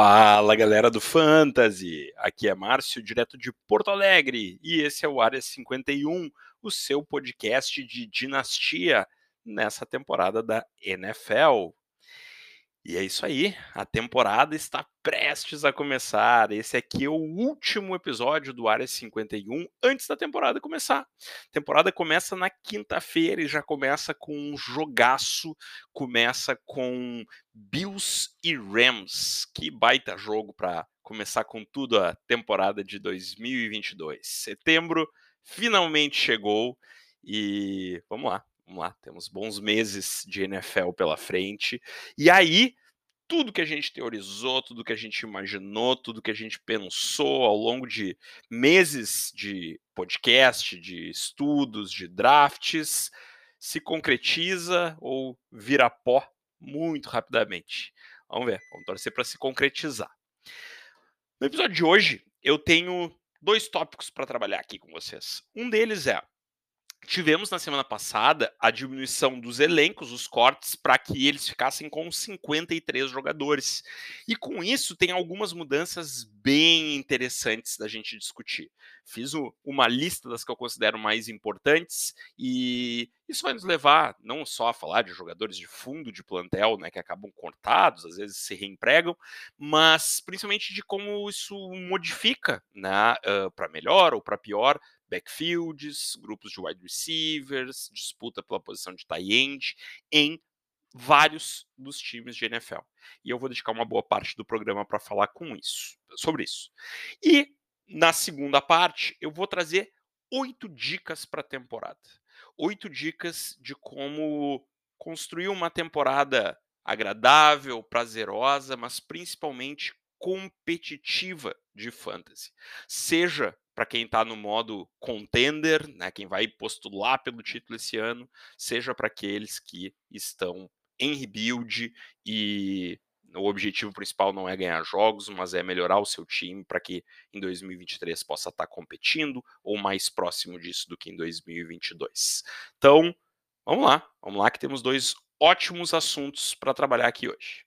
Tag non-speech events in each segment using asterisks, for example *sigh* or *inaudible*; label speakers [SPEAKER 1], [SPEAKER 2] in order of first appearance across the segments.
[SPEAKER 1] Fala galera do Fantasy! Aqui é Márcio, direto de Porto Alegre, e esse é o Área 51, o seu podcast de dinastia nessa temporada da NFL. E é isso aí, a temporada está prestes a começar. Esse aqui é o último episódio do Área 51 antes da temporada começar. A temporada começa na quinta-feira e já começa com um jogaço, começa com Bills e Rams. Que baita jogo para começar com tudo a temporada de 2022. Setembro finalmente chegou e vamos lá, vamos lá, temos bons meses de NFL pela frente. E aí, tudo que a gente teorizou, tudo que a gente imaginou, tudo que a gente pensou ao longo de meses de podcast, de estudos, de drafts, se concretiza ou vira pó muito rapidamente. Vamos ver, vamos torcer para se concretizar. No episódio de hoje, eu tenho dois tópicos para trabalhar aqui com vocês. Um deles é Tivemos na semana passada a diminuição dos elencos, os cortes, para que eles ficassem com 53 jogadores. E com isso, tem algumas mudanças bem interessantes da gente discutir. Fiz o, uma lista das que eu considero mais importantes, e isso vai nos levar não só a falar de jogadores de fundo de plantel, né, que acabam cortados, às vezes se reempregam, mas principalmente de como isso modifica né, uh, para melhor ou para pior backfields, grupos de wide receivers, disputa pela posição de tight end em vários dos times de NFL. E eu vou dedicar uma boa parte do programa para falar com isso, sobre isso. E na segunda parte, eu vou trazer oito dicas para a temporada. Oito dicas de como construir uma temporada agradável, prazerosa, mas principalmente competitiva de fantasy. Seja para quem está no modo contender, né, quem vai postular pelo título esse ano, seja para aqueles que estão em rebuild e o objetivo principal não é ganhar jogos, mas é melhorar o seu time para que em 2023 possa estar tá competindo ou mais próximo disso do que em 2022. Então, vamos lá, vamos lá que temos dois ótimos assuntos para trabalhar aqui hoje.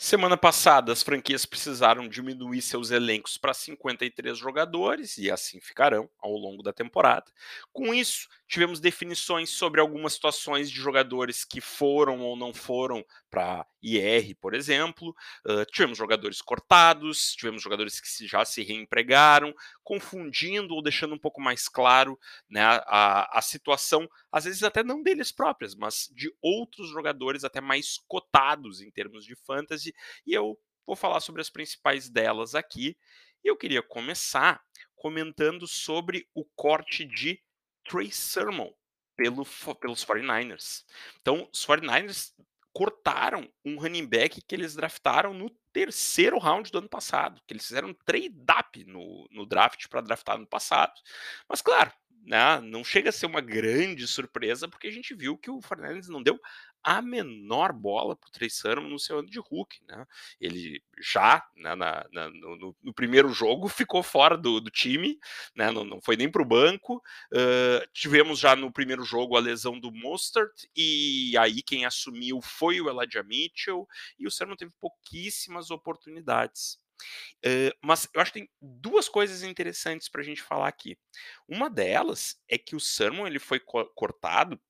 [SPEAKER 1] Semana passada, as franquias precisaram diminuir seus elencos para 53 jogadores e assim ficarão ao longo da temporada. Com isso, tivemos definições sobre algumas situações de jogadores que foram ou não foram para IR, por exemplo. Uh, tivemos jogadores cortados, tivemos jogadores que já se reempregaram, confundindo ou deixando um pouco mais claro né, a, a situação, às vezes até não deles próprios, mas de outros jogadores até mais cotados em termos de fantasy. E eu vou falar sobre as principais delas aqui. E eu queria começar comentando sobre o corte de Trey Sermon pelo, pelos 49ers. Então, os 49ers cortaram um running back que eles draftaram no terceiro round do ano passado, que eles fizeram um trade-up no, no draft para draftar no passado. Mas, claro, né, não chega a ser uma grande surpresa, porque a gente viu que o Fernandes não deu a menor bola para o Trey Sermon no seu ano de Hulk. Né? Ele já né, na, na, no, no, primeiro jogo ficou fora do, do time, né? não, não, foi nem para o banco. Uh, tivemos já no primeiro jogo a lesão do Mostert, e aí quem assumiu foi o Elijah Mitchell, e o Sermon teve pouquíssimas oportunidades. Uh, mas eu acho que tem duas coisas interessantes para a gente falar aqui. Uma delas é que o Sermon ele foi co cortado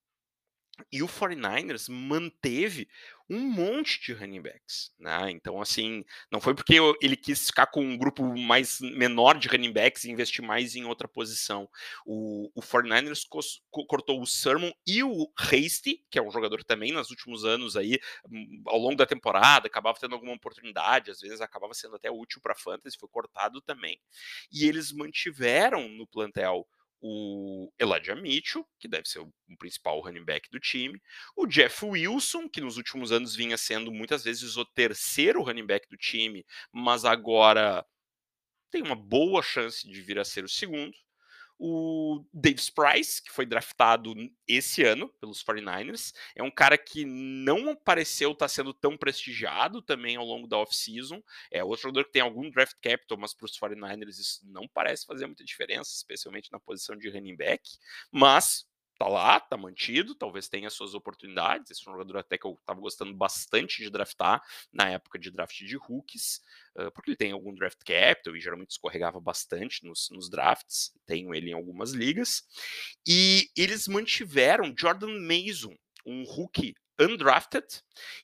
[SPEAKER 1] e o 49ers manteve um monte de running backs, né? Então, assim, não foi porque ele quis ficar com um grupo mais menor de running backs e investir mais em outra posição. O, o 49ers cortou o Sermon e o Hasty, que é um jogador também nos últimos anos aí, hum, ao longo da temporada, acabava tendo alguma oportunidade, às vezes acabava sendo até útil para fantasy, foi cortado também. E eles mantiveram no plantel o Elijah Mitchell, que deve ser o, principal running back do time, o Jeff Wilson, que nos últimos anos vinha sendo muitas vezes o terceiro running back do time, mas agora tem uma boa chance de vir a ser o segundo, o Davis Price, que foi draftado esse ano pelos 49ers, é um cara que não pareceu estar tá sendo tão prestigiado também ao longo da off-season. É outro jogador que tem algum draft capital, mas para os 49ers isso não parece fazer muita diferença, especialmente na posição de running back. Mas tá lá, tá mantido, talvez tenha suas oportunidades. Esse é um jogador até que eu tava gostando bastante de draftar na época de draft de rookies, porque ele tem algum draft capital e geralmente escorregava bastante nos, nos drafts. Tenho ele em algumas ligas. E eles mantiveram Jordan Mason, um rookie undrafted,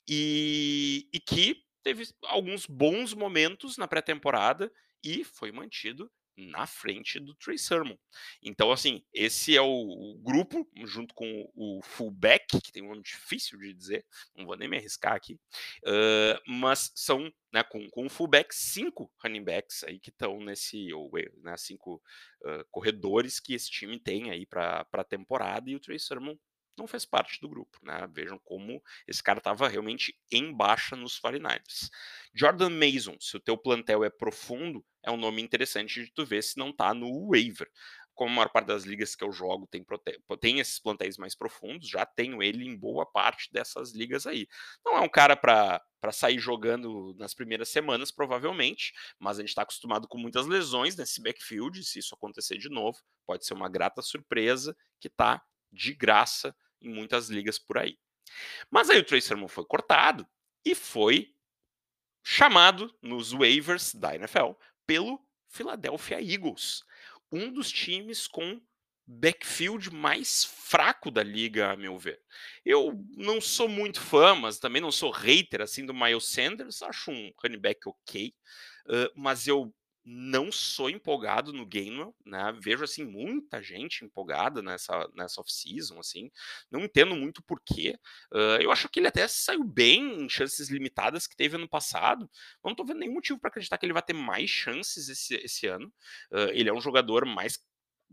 [SPEAKER 1] e, e que teve alguns bons momentos na pré-temporada e foi mantido na frente do Trey Sermon. Então, assim, esse é o, grupo, junto com o fullback, que tem um nome difícil de dizer, não vou nem me arriscar aqui, uh, mas são, né, com, com o fullback, cinco running backs aí que estão nesse, ou né, cinco uh, corredores que esse time tem aí para a temporada, e o Trey Sermon não fez parte do grupo. Né? Vejam como esse cara estava realmente em baixa nos 49ers. Jordan Mason, se o teu plantel é profundo, é um nome interessante de tu ver se não está no waiver. Como a maior parte das ligas que eu jogo tem, tem esses plantéis mais profundos, já tenho ele em boa parte dessas ligas aí. Não é um cara para sair jogando nas primeiras semanas, provavelmente, mas a gente está acostumado com muitas lesões nesse backfield. Se isso acontecer de novo, pode ser uma grata surpresa que está de graça em muitas ligas por aí. Mas aí o Trey Sermon foi cortado e foi chamado nos waivers da NFL pelo Philadelphia Eagles, um dos times com backfield mais fraco da liga, a meu ver. Eu não sou muito fã, mas também não sou hater assim do Miles Sanders, acho um running back ok, uh, mas eu não sou empolgado no Gainwell, né? Vejo assim muita gente empolgada nessa nessa off-season, assim. Não entendo muito porquê. Uh, eu acho que ele até saiu bem em chances limitadas que teve ano passado. Não estou vendo nenhum motivo para acreditar que ele vai ter mais chances esse, esse ano. Uh, ele é um jogador mais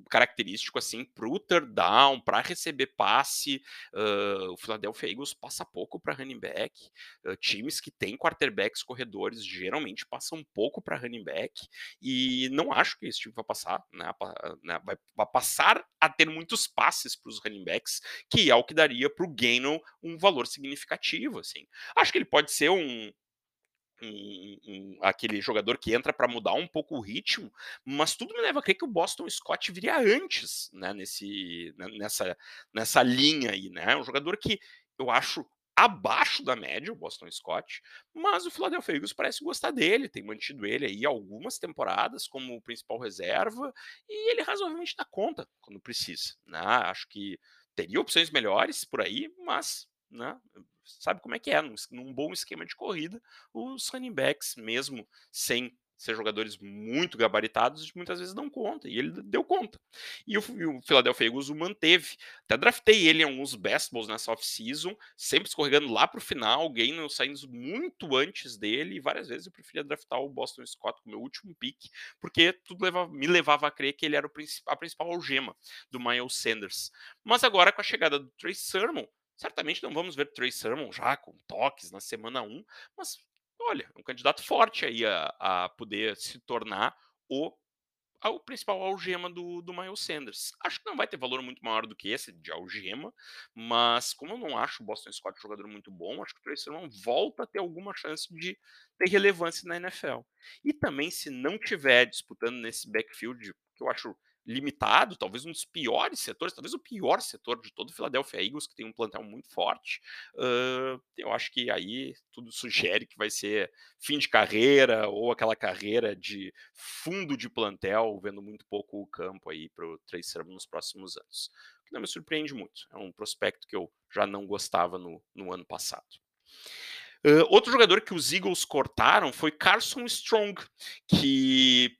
[SPEAKER 1] característico assim para o down, para receber passe. Uh, o Philadelphia Eagles passa pouco para running back. Uh, times que têm quarterbacks corredores geralmente passam pouco para running back. E não acho que esse time vai passar, né, né vai, vai, passar a ter muitos passes para os running backs, que é o que daria para o Gaino um valor significativo. Assim. Acho que ele pode ser um, um, um, aquele jogador que entra para mudar um pouco o ritmo, mas tudo me leva a crer que o Boston Scott viria antes, né, nesse, né, nessa, nessa linha aí, né, um jogador que eu acho abaixo da média, o Boston Scott, mas o Philadelphia Eagles parece gostar dele, tem mantido ele aí algumas temporadas como principal reserva, e ele razoavelmente dá conta quando precisa, né, acho que teria opções melhores por aí, mas né, sabe como é que é, num, num bom esquema de corrida, os running backs, mesmo sem ser jogadores muito gabaritados, muitas vezes dão conta, e ele deu conta. E o, e o Philadelphia Eagles o manteve. Até draftei ele em alguns best balls nessa off-season, sempre escorregando lá para o final, o Gainwell saindo muito antes dele, e várias vezes eu preferia draftar o Boston Scott como meu último pick, porque tudo levava, me levava a crer que ele era o, a principal algema do Miles Sanders. Mas agora, com a chegada do Trey Sermon, Certamente não vamos ver Trey Sermon já com toques na semana 1, mas olha, um candidato forte aí a, a poder se tornar o o principal algema do, do Miles Sanders. Acho que não vai ter valor muito maior do que esse de algema, mas como eu não acho o Boston Scott jogador muito bom, acho que o Trey Sermon volta a ter alguma chance de ter relevância na NFL. E também, se não tiver disputando nesse backfield, que eu acho limitado, talvez um dos piores setores, talvez o pior setor de todo o Philadelphia Eagles, que tem um plantel muito forte. Uh, eu acho que aí tudo sugere que vai ser fim de carreira ou aquela carreira de fundo de plantel, vendo muito pouco o campo aí para o Sermon nos próximos anos. O que não me surpreende muito. É um prospecto que eu já não gostava no, no ano passado. Uh, outro jogador que os Eagles cortaram foi Carson Strong, que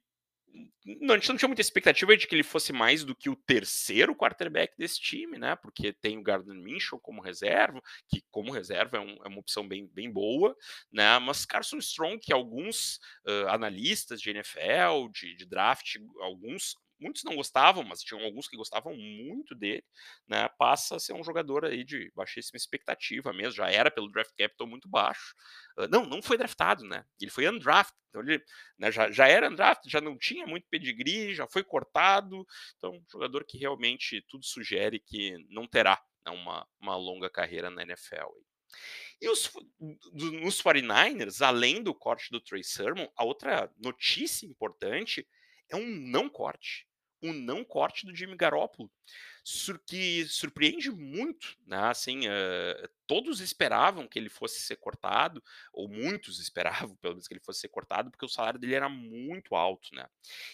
[SPEAKER 1] não, a gente não tinha muita expectativa de que ele fosse mais do que o terceiro quarterback desse time, né? Porque tem o Gardner Minshew como reserva, que como reserva é, um, é, uma opção bem, bem boa, né? Mas Carson Strong, que alguns uh, analistas de NFL, de, de draft, alguns muitos não gostavam, mas tinham alguns que gostavam muito dele, né? Passa a ser um jogador aí de baixíssima expectativa mesmo, já era pelo draft capital muito baixo. Uh, não, não foi draftado, né? Ele foi undrafted, então ele né, já, já era undrafted, já não tinha muito pedigree, já foi cortado, então um jogador que realmente tudo sugere que não terá né, uma, uma longa carreira na NFL. E os, nos 49ers, além do corte do Trey Sermon, a outra notícia importante é um não corte um não corte do Jimmy Garoppolo. Sur que surpreende muito, né, assim, hã, todos esperavam que ele fosse ser cortado, ou muitos *laughs* esperavam pelo menos que ele fosse ser cortado, porque o salário dele era muito alto, né.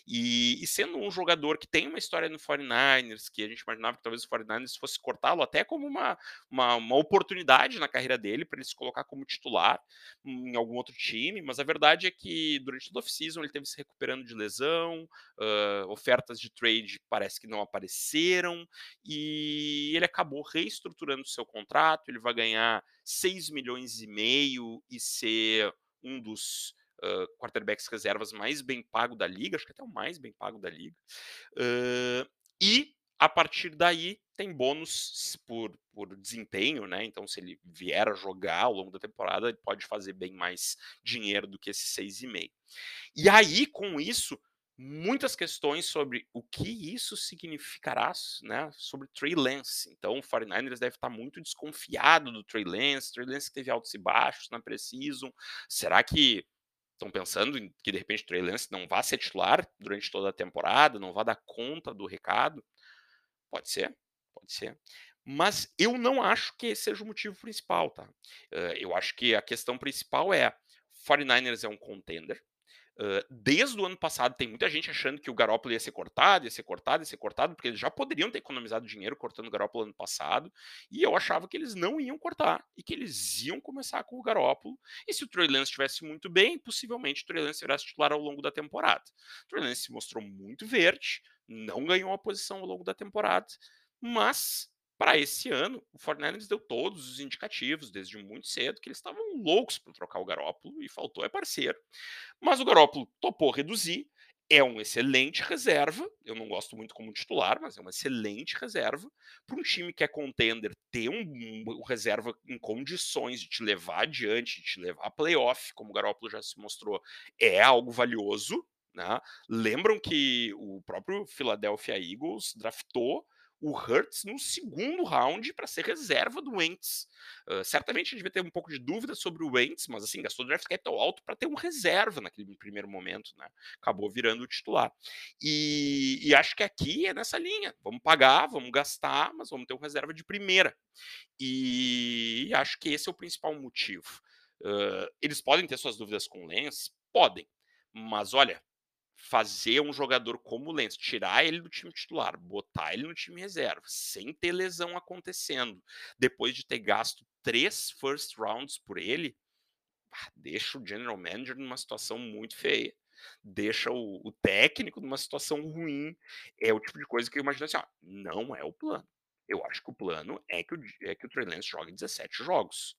[SPEAKER 1] E e sendo um jogador que tem uma história no 49ers, que a gente imaginava que talvez o 49ers fosse cortá-lo até como uma uma uma oportunidade na carreira dele, para ele se colocar como titular em algum outro time, mas a verdade é que durante toda a off-season ele esteve se recuperando de lesão, hã, ofertas de trade parece que não apareceram, e ele acabou reestruturando seu contrato, ele vai ganhar 6 milhões e meio e ser um dos, hã, quarterbacks reservas mais bem pago da liga, acho que até o mais bem pago da liga. Hã, e a partir daí tem bônus por por desempenho, né, então se ele vier a jogar ao longo da temporada, ele pode fazer bem mais dinheiro do que esses 6,5. E aí, com isso, muitas questões sobre o que isso significará, né, sobre Trey Lance. Então o 49ers deve estar muito desconfiado do Trey Lance, Trey Lance teve altos e baixos na pre-season. Será que estão pensando que de repente o Trey Lance não vá ser titular durante toda a temporada, não vá dar conta do recado? Pode ser, pode ser. Mas eu não acho que esse seja o motivo principal, tá? Hã, eu acho que a questão principal é, 49ers é um contender, desde o ano passado tem muita gente achando que o Garoppolo ia ser cortado, ia ser cortado, ia ser cortado, porque eles já poderiam ter economizado dinheiro cortando o Garoppolo ano passado, e eu achava que eles não iam cortar, e que eles iam começar com o Garoppolo, e se o Trey Lance estivesse muito bem, possivelmente o Trey Lance virasse titular ao longo da temporada. O Trey Lance se mostrou muito verde, não ganhou uma posição ao longo da temporada, mas para esse ano, o 49ers deu todos os indicativos, desde muito cedo, que eles estavam loucos para trocar o Garoppolo e faltou é parceiro. Mas o Garoppolo topou reduzir, é um excelente reserva, eu não gosto muito como titular, mas é uma excelente reserva para um time que é contender ter um, um reserva em condições de te levar adiante, de te levar a playoff, como o Garoppolo já se mostrou, é algo valioso. Né? Lembram que o próprio Philadelphia Eagles draftou o Hurts no segundo round para ser reserva do Wentz. Uh, certamente a gente devia ter um pouco de dúvida sobre o Wentz, mas assim, gastou draft capital alto para ter um reserva naquele primeiro momento, né? Acabou virando o titular. E, e, acho que aqui é nessa linha. Vamos pagar, vamos gastar, mas vamos ter um reserva de primeira. E, e acho que esse é o principal motivo. Uh, eles podem ter suas dúvidas com o Lens? Podem. Mas olha, fazer um jogador como o Lance, tirar ele do time titular, botar ele no time reserva, sem ter lesão acontecendo, depois de ter gasto três first rounds por ele, deixa o general manager numa situação muito feia. Deixa o, o técnico numa situação ruim. É o tipo de coisa que eu imagino assim: ó, não é o plano. Eu acho que o plano é que o, é que o Trey Lance jogue 17 jogos.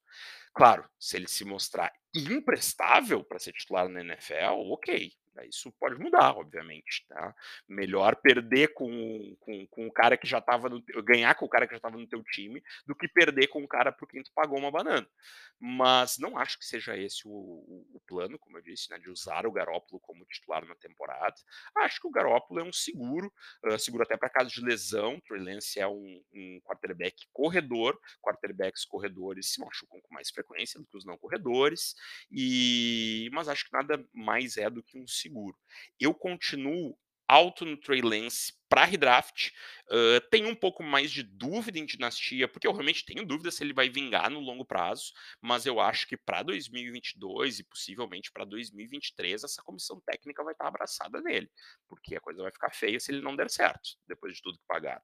[SPEAKER 1] Claro, se ele se mostrar imprestável para ser titular na NFL, ok. Isso pode mudar, obviamente, tá? Melhor perder com, com, com o cara que já estava no ganhar com o cara que já estava no teu time do que perder com o cara por quem tu pagou uma banana. Mas não acho que seja esse o, o, o plano, como eu disse, né, de usar o Garópolo como titular na temporada. Acho que o Garópolo é um seguro, uh, seguro até para caso de lesão. Trey Lance é um, um quarterback corredor, quarterbacks corredores se machucam com mais frequência do que os não corredores, e mas acho que nada mais é do que um seguro. Eu continuo alto no Trey Lance para redraft. Uh, tenho um pouco mais de dúvida em dinastia, porque eu realmente tenho dúvida se ele vai vingar no longo prazo, mas eu acho que para 2022 e possivelmente para 2023 essa comissão técnica vai estar tá abraçada nele, porque a coisa vai ficar feia se ele não der certo, depois de tudo que pagar.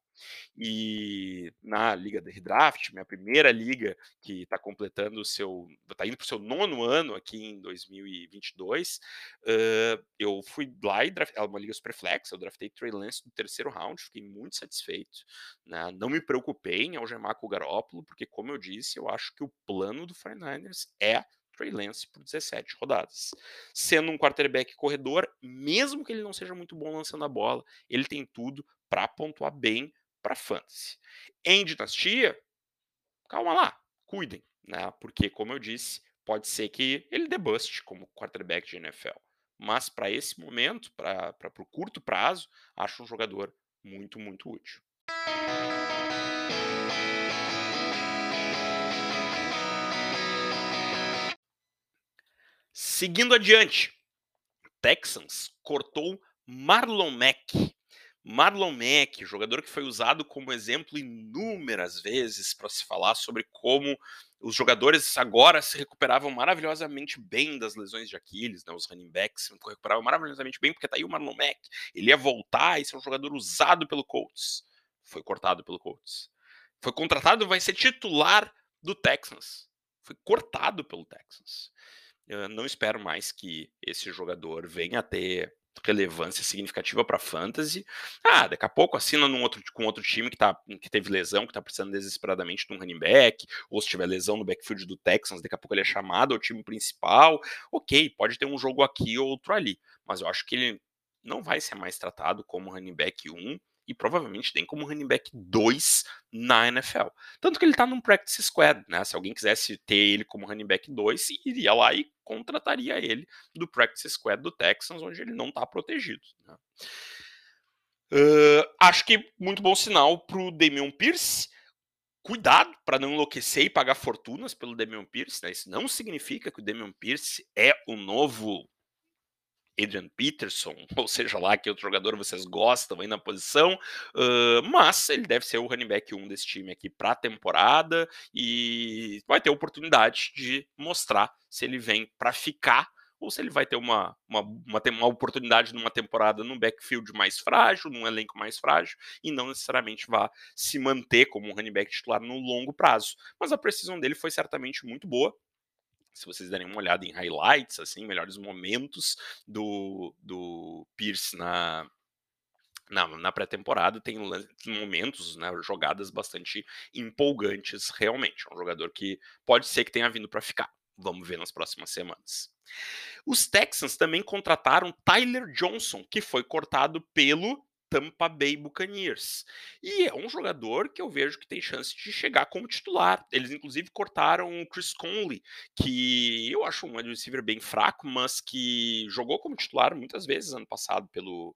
[SPEAKER 1] E na liga de redraft, minha primeira liga que está completando o seu, está indo para o seu nono ano aqui em 2022, uh, eu fui lá e draftei, é uma liga superflex, eu draftei Trey Lance no terceiro terceiro round, fiquei muito satisfeito. Né? Não me preocupei em algemar com o Garópolo, porque, como eu disse, eu acho que o plano do 49ers é Trey Lance por 17 rodadas. Sendo um quarterback corredor, mesmo que ele não seja muito bom lançando a bola, ele tem tudo para pontuar bem para fantasy. Em dinastia, calma lá, cuidem, né? Porque como eu disse, pode ser que ele debuste como quarterback de NFL. Mas para esse momento, para o curto prazo, acho um jogador muito, muito útil. Seguindo adiante, Texans cortou Marlon Mack. Marlon Mack, jogador que foi usado como exemplo inúmeras vezes para se falar sobre como os jogadores agora se recuperavam maravilhosamente bem das lesões de Aquiles, né? Os running backs se recuperavam maravilhosamente bem, porque tá aí o Marlon Mack. Ele ia voltar e ser um jogador usado pelo Colts. Foi cortado pelo Colts. Foi contratado, vai ser titular do Texans. Foi cortado pelo Texans. Eu não espero mais que esse jogador venha a ter relevância significativa para fantasy. Ah, daqui a pouco assina num outro, com outro time que, tá, que teve lesão, que está precisando desesperadamente de um running back, ou se tiver lesão no backfield do Texans, daqui a pouco ele é chamado ao time principal. Ok, pode ter um jogo aqui ou outro ali, mas eu acho que ele não vai ser mais tratado como running back 1 e provavelmente tem como running back 2 na NFL. Tanto que ele está num practice squad, né? Se alguém quisesse ter ele como running back 2, iria lá e contrataria ele do practice squad do Texans, onde ele não está protegido. Né? Uh, acho que muito bom sinal para o Damian Pierce. Cuidado para não enlouquecer e pagar fortunas pelo Damian Pierce. Né? Isso não significa que o Damian Pierce é o novo Adrian Peterson, *laughs* ou seja lá que outro jogador vocês gostam aí na posição, uh, mas ele deve ser o running back 1 desse time aqui para a temporada e vai ter oportunidade de mostrar se ele vem para ficar ou se ele vai ter uma, uma, uma, uma oportunidade numa temporada num backfield mais frágil, num elenco mais frágil, e não necessariamente vá se manter como um running back titular no longo prazo. Mas a precisão dele foi certamente muito boa, se vocês derem uma olhada em highlights, assim, melhores momentos do, do Pierce na, na, na pré-temporada, tem momentos, né, jogadas bastante empolgantes, realmente. É um jogador que pode ser que tenha vindo para ficar. Vamos ver nas próximas semanas. Os Texans também contrataram Tyler Johnson, que foi cortado pelo Tampa Bay Buccaneers. E é um jogador que eu vejo que tem chance de chegar como titular. Eles, inclusive, cortaram o Chris Conley, que eu acho um receiver bem fraco, mas que jogou como titular muitas vezes ano passado pelo,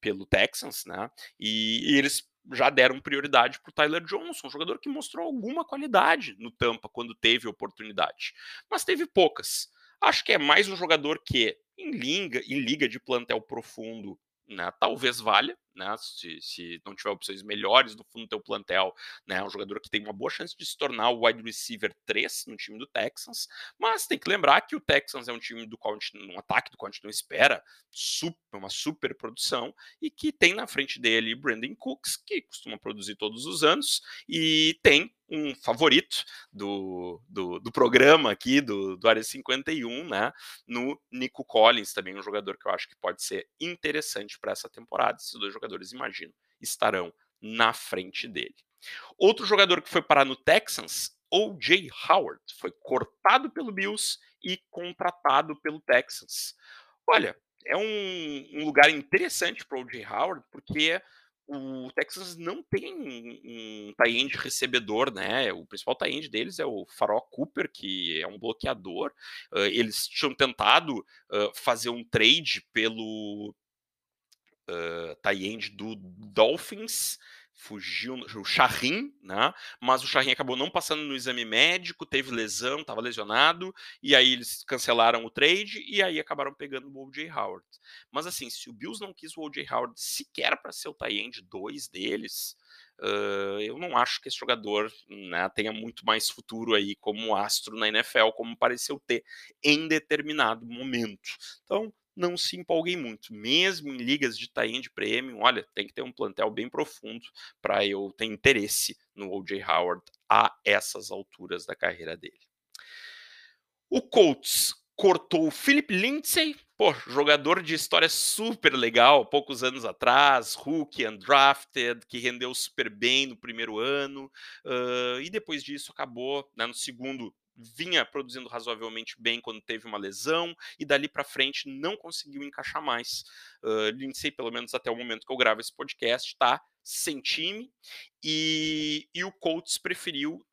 [SPEAKER 1] pelo Texans, né? E, e eles já deram prioridade para o Tyler Johnson, um jogador que mostrou alguma qualidade no Tampa quando teve oportunidade, mas teve poucas. Acho que é mais um jogador que, em liga, em liga de plantel profundo, né, talvez valha, né, se, se, não tiver opções melhores no fundo do teu plantel, né, um jogador que tem uma boa chance de se tornar o wide receiver 3 no time do Texans, mas tem que lembrar que o Texans é um time do qual a gente, um ataque do qual a gente não espera super, uma super produção e que tem na frente dele Brandon Cooks, que costuma produzir todos os anos, e tem um favorito do, do, do, programa aqui, do, do Área 51, né? No Nico Collins, também um jogador que eu acho que pode ser interessante para essa temporada. Esses dois jogadores, imagino, estarão na frente dele. Outro jogador que foi parar no Texans, O.J. Howard, foi cortado pelo Bills e contratado pelo Texans. Olha, é um, um lugar interessante para o O.J. Howard, porque o Texas não tem um tie-end recebedor, né? O principal tie-end deles é o Farol Cooper, que é um bloqueador. Uh, eles tinham tentado uh, fazer um trade pelo uh, tie-end do Dolphins, fugiu o Charrin, né? Mas o Charrin acabou não passando no exame médico, teve lesão, estava lesionado, e aí eles cancelaram o trade e aí acabaram pegando o O.J. Howard. Mas assim, se o Bills não quis o O.J. Howard sequer para ser o tie-end 2 deles, uh, eu não acho que esse jogador né, tenha muito mais futuro aí como astro na NFL, como pareceu ter em determinado momento. Então, não se empolguem muito. Mesmo em ligas de tie de premium, olha, tem que ter um plantel bem profundo para eu ter interesse no O.J. Howard a essas alturas da carreira dele. O Colts cortou o Philip Lindsay, pô, jogador de história super legal, poucos anos atrás, rookie, undrafted, que rendeu super bem no primeiro ano, uh, e depois disso acabou, né, no segundo vinha produzindo razoavelmente bem quando teve uma lesão e dali para frente não conseguiu encaixar mais. Uh, Lindsay, pelo menos até o momento que eu gravo esse podcast, está sem time e, e o Colts preferiu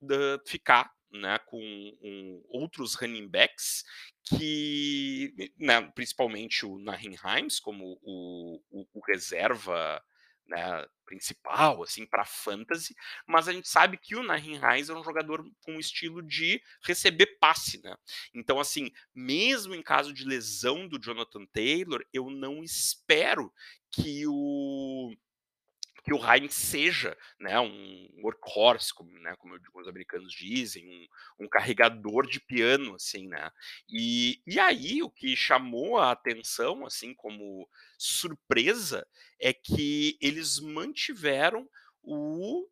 [SPEAKER 1] ficar né, com um, outros running backs que, né, principalmente o Nahin Himes, como o, o, o reserva né, principal, assim, para fantasy, mas a gente sabe que o Nahin Hines é um jogador com um estilo de receber passe, né? Então, assim, mesmo em caso de lesão do Jonathan Taylor, eu não espero que o que o Heinz seja né, um workhorse, como, né, como os americanos dizem, um, um, carregador de piano, assim, né? E, e aí o que chamou a atenção, assim, como surpresa, é que eles mantiveram o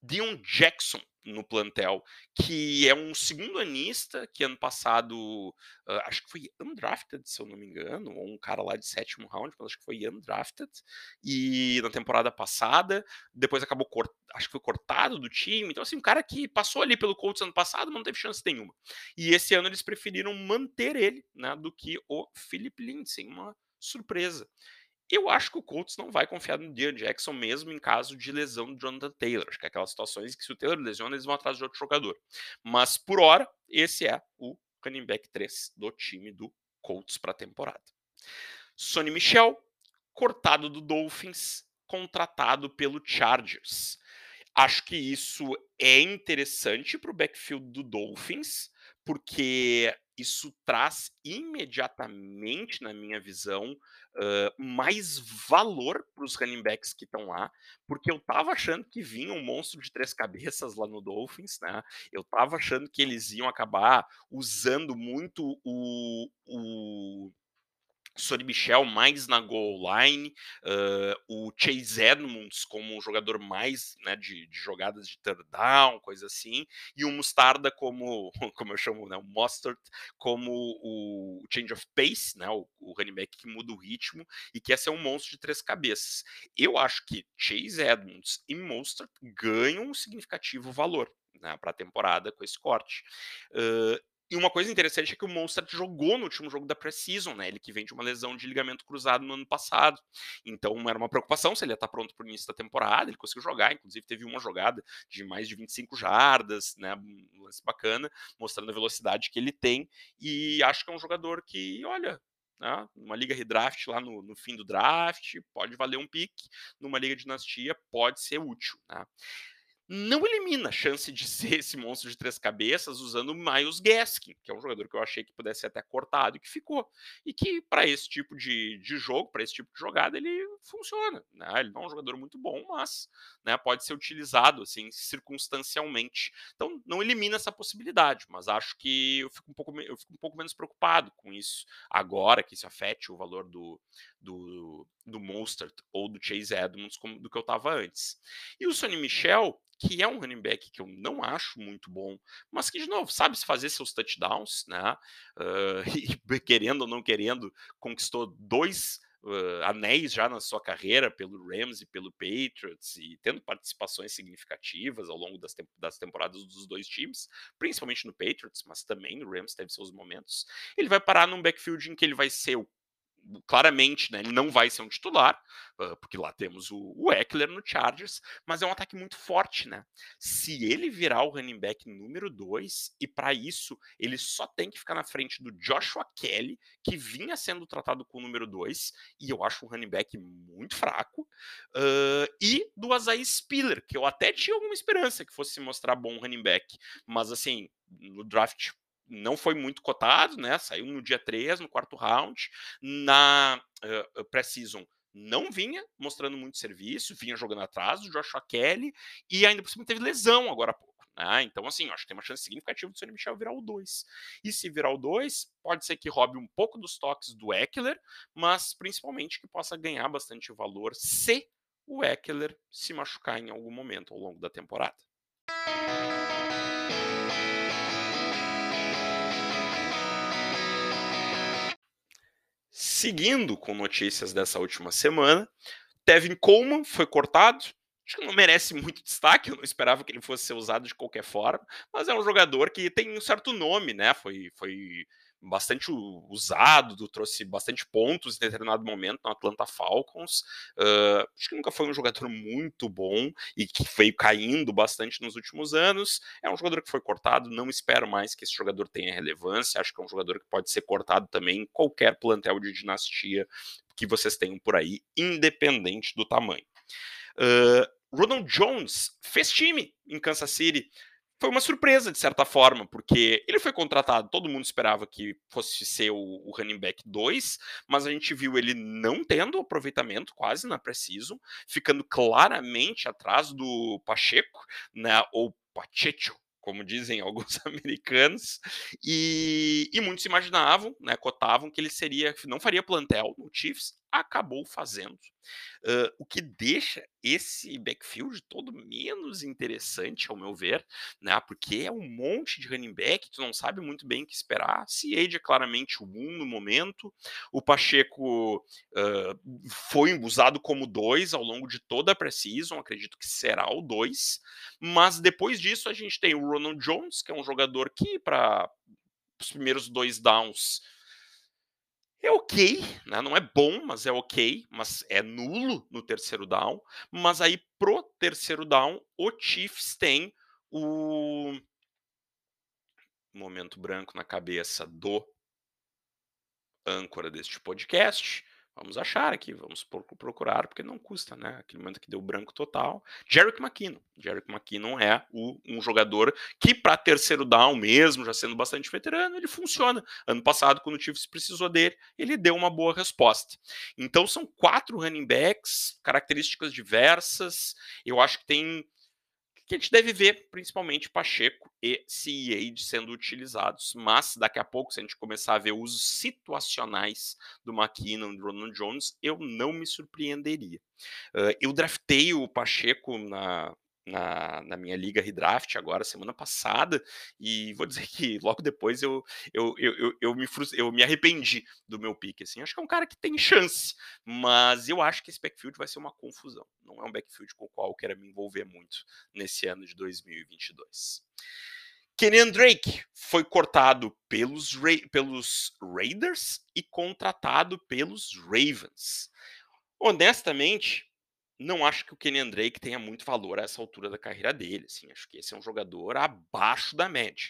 [SPEAKER 1] Dion Jackson no plantel, que é um segundo anista, que ano passado, uh, acho que foi undrafted, se eu não me engano, ou um cara lá de sétimo round, mas acho que foi undrafted, e na temporada passada, depois acabou, acho que foi cortado do time, então assim, um cara que passou ali pelo Colts ano passado, mas não teve chance nenhuma. E esse ano eles preferiram manter ele, né, do que o Philip Lindsay, uma surpresa. Eu acho que o Colts não vai confiar no Deion Jackson mesmo em caso de lesão do Jonathan Taylor. Acho que é aquelas situações que se o Taylor lesiona, eles vão atrás de outro jogador. Mas por hora, esse é o running back 3 do time do Colts para a temporada. Sonny Michel, cortado do Dolphins, contratado pelo Chargers. Acho que isso é interessante para o backfield do Dolphins, porque isso traz imediatamente, na minha visão, uh, mais valor para os running backs que estão lá, porque eu estava achando que vinha um monstro de três cabeças lá no Dolphins, né? Eu estava achando que eles iam acabar usando muito o, o Sonny Michel mais na goal line, uh, o Chase Edmonds como um jogador mais né, de, de, jogadas de third down, coisa assim, e o Mustarda como, *laughs* como eu chamo, né, o Mustard, como o change of pace, né, o, o running back que muda o ritmo e que esse é um monstro de três cabeças. Eu acho que Chase Edmonds e Mustard ganham um significativo valor né, para a temporada com esse corte. Uh, e uma coisa interessante é que o Monster jogou no último jogo da Precision, né? Ele que vem de uma lesão de ligamento cruzado no ano passado. Então era uma preocupação se ele ia estar pronto para o início da temporada. Ele conseguiu jogar, inclusive teve uma jogada de mais de 25 jardas, né? Um lance bacana, mostrando a velocidade que ele tem. E acho que é um jogador que, olha, né? Numa liga redraft lá no, no, fim do draft, pode valer um pique. Numa liga dinastia, pode ser útil. Né? Não elimina a chance de ser esse monstro de três cabeças usando Miles Gaskin, que é um jogador que eu achei que pudesse ser até cortado e que ficou. E que, para esse tipo de, de jogo, para esse tipo de jogada, ele funciona. Né? Ele não é um jogador muito bom, mas né, pode ser utilizado assim, circunstancialmente. Então, não elimina essa possibilidade, mas acho que eu fico um pouco, eu fico um pouco menos preocupado com isso agora, que isso afete o valor do, do, do Mostert ou do Chase Edmonds como, do que eu estava antes. E o Sonny Michel que é um running back que eu não acho muito bom, mas que, de novo, sabe se fazer seus touchdowns, né? Uh, *laughs* e querendo ou não querendo, conquistou dois uh, anéis já na sua carreira pelo Rams e pelo Patriots e tendo participações significativas ao longo das, das temporadas dos dois times, principalmente no Patriots, mas também no Rams teve seus momentos. Ele vai parar num backfield em que ele vai ser o claramente, né, ele não vai ser um titular, porque lá temos o, o Eckler no Chargers, mas é um ataque muito forte, né? Se ele virar o running back número 2, e para isso ele só tem que ficar na frente do Joshua Kelly, que vinha sendo tratado com o número 2, e eu acho um running back muito fraco, uh, e do Azai Spiller, que eu até tinha alguma esperança que fosse mostrar bom running back, mas assim, no draft não foi muito cotado, né? Saiu no dia 3, no quarto round. Na uh, pré-season não vinha mostrando muito serviço, vinha jogando atrás do Joshua Kelly e ainda por cima teve lesão agora há pouco. Né? Então, assim, acho que tem uma chance significativa do Sonny Michel virar o 2. E se virar o 2, pode ser que roube um pouco dos toques do Eckler, mas principalmente que possa ganhar bastante valor se o Eckler se machucar em algum momento ao longo da temporada. Seguindo com notícias dessa última semana, Tevin Coleman foi cortado. Acho que não merece muito destaque, eu não esperava que ele fosse ser usado de qualquer forma, mas é um jogador que tem um certo nome, né? Foi, foi bastante usado, trouxe bastante pontos em determinado momento no Atlanta Falcons. Uh, acho que nunca foi um jogador muito bom e que veio caindo bastante nos últimos anos. É um jogador que foi cortado, não espero mais que esse jogador tenha relevância. Acho que é um jogador que pode ser cortado também em qualquer plantel de dinastia que vocês tenham por aí, independente do tamanho. Uh, Ronald Jones fez time em Kansas City foi uma surpresa, de certa forma, porque ele foi contratado, todo mundo esperava que fosse ser o, o running back 2, mas a gente viu ele não tendo aproveitamento quase na precision, ficando claramente atrás do Pacheco, né, ou Pacheco, como dizem *laughs* alguns americanos, e, e, muitos imaginavam, né, cotavam que ele seria, não faria plantel no Chiefs, acabou fazendo. Uh, o que deixa esse backfield todo menos interessante, ao meu ver, né? Porque é um monte de running back, tu não sabe muito bem o que esperar. Ciade é claramente o 1 no momento. O Pacheco uh, foi usado como 2 ao longo de toda a preseason, acredito que será o 2. Mas depois disso a gente tem o Ronald Jones, que é um jogador que, para os primeiros dois downs, é ok, né? não é bom, mas é ok, mas é nulo no terceiro down. Mas aí pro terceiro down, o Chiefs tem o momento branco na cabeça do âncora deste podcast, Vamos achar aqui, vamos procurar, porque não custa, né? Aquele momento que deu branco total. Jerick McKinnon. Jerick McKinnon é o, um jogador que, para terceiro down mesmo, já sendo bastante veterano, ele funciona. Ano passado, quando o Chiefs precisou dele, ele deu uma boa resposta. Então, são quatro running backs, características diversas. Eu acho que tem que a gente deve ver principalmente Pacheco e CEA sendo utilizados. Mas daqui a pouco, se a gente começar a ver usos situacionais do McKinnon e do Ronald Jones, eu não me surpreenderia. Uh, eu draftei o Pacheco na, na, na, minha liga redraft agora semana passada e vou dizer que logo depois eu eu, eu, eu, eu me eu me arrependi do meu pique assim. Acho que é um cara que tem chance mas eu acho que esse backfield vai ser uma confusão. Não é um backfield com o qual eu quero me envolver muito nesse ano de 2022 Kenyan Drake foi cortado pelos, Ra pelos Raiders e contratado pelos Ravens. Honestamente não acho que o Kenyan Drake tenha muito valor a essa altura da carreira dele. Assim, acho que esse é um jogador abaixo da média.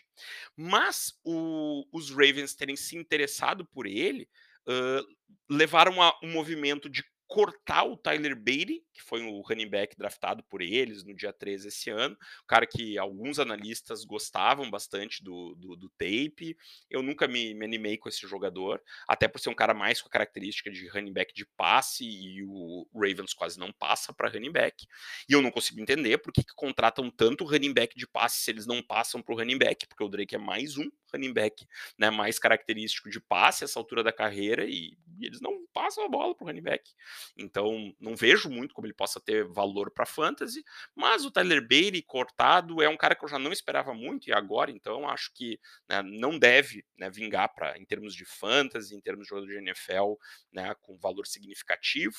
[SPEAKER 1] Mas o, os Ravens terem se interessado por ele uh, levaram a um movimento de cortar o Tyler Beatty, que foi o running back draftado por eles no dia 13 esse ano, um cara que alguns analistas gostavam bastante do, do, do tape. Eu nunca me, me, animei com esse jogador, até por ser um cara mais com a característica de running back de passe, e o Ravens quase não passa para running back. E eu não consigo entender por que, que contratam tanto running back de passe se eles não passam para o running back, porque o Drake é mais um running back né, mais característico de passe essa altura da carreira e, e eles não passam a bola para o running back. Então, não vejo muito como ele possa ter valor para fantasy, mas o Tyler Beatty cortado é um cara que eu já não esperava muito e agora, então, acho que né, não deve né, vingar para em termos de fantasy, em termos de jogador de NFL, né, com valor significativo.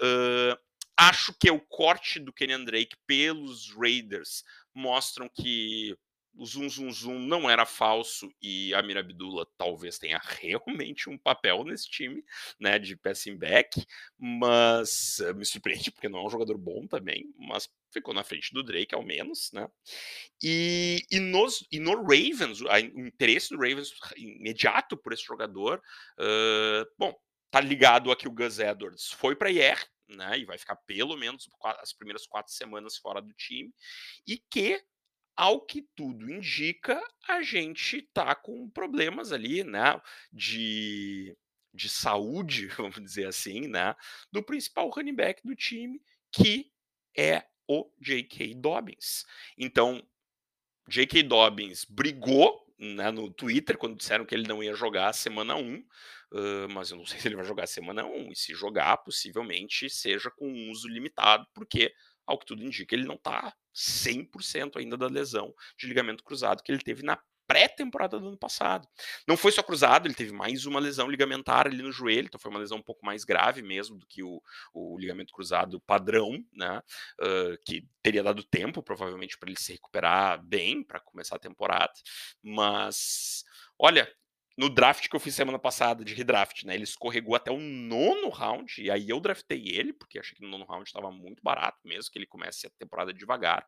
[SPEAKER 1] Uh, acho que o corte do Kenyan Drake pelos Raiders mostram que o Zoom Zoom Zoom não era falso e a Mira Abdullah talvez tenha *laughs* realmente um papel nesse time, né, de passing back, mas me surpreende porque não é um jogador bom também, mas ficou na frente do Drake ao menos, né? E, e, nos, e no Ravens, o interesse do Ravens imediato por esse jogador, uh, bom, tá ligado a que o Gus Edwards foi para IR, né, e vai ficar pelo menos as primeiras quatro semanas fora do time, e que ao que tudo indica, a gente tá com problemas ali, né, de, de saúde, *laughs* vamos dizer assim, né, do principal running back do time, que é o J.K. Dobbins. Então, J.K. Dobbins brigou né, no Twitter quando disseram que ele não ia jogar semana 1, uh, mas eu não *laughs* sei se ele vai jogar semana 1, e se jogar, possivelmente seja com uso limitado, porque ao que tudo indica, ele não está 100% ainda da lesão de ligamento cruzado que ele teve na pré-temporada do ano passado. Não foi só cruzado, ele teve mais uma lesão ligamentar ali no joelho, então foi uma lesão um pouco mais grave mesmo do que o, o ligamento cruzado padrão, né? Uh, que teria dado tempo, provavelmente, para ele se recuperar bem para começar a temporada. Mas, olha, no draft que eu fiz semana passada, de redraft, né? Ele escorregou até o nono round, e aí eu draftei ele, porque achei que no nono round estava muito barato, mesmo que ele comece a temporada devagar.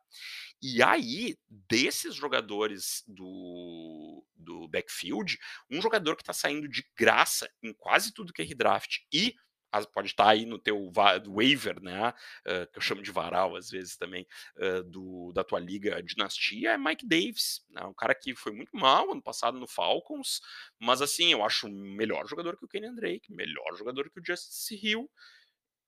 [SPEAKER 1] E aí, desses jogadores do, do backfield, um jogador que está saindo de graça em quase tudo que é redraft e pode estar aí no teu waiver, né? Que eu chamo de varal às vezes também, do, da tua liga dinastia, é Mike Davis, né? Um cara que foi muito mal ano passado no Falcons, mas assim, eu acho melhor jogador que o Kenny Drake, melhor jogador que o Justice Hill.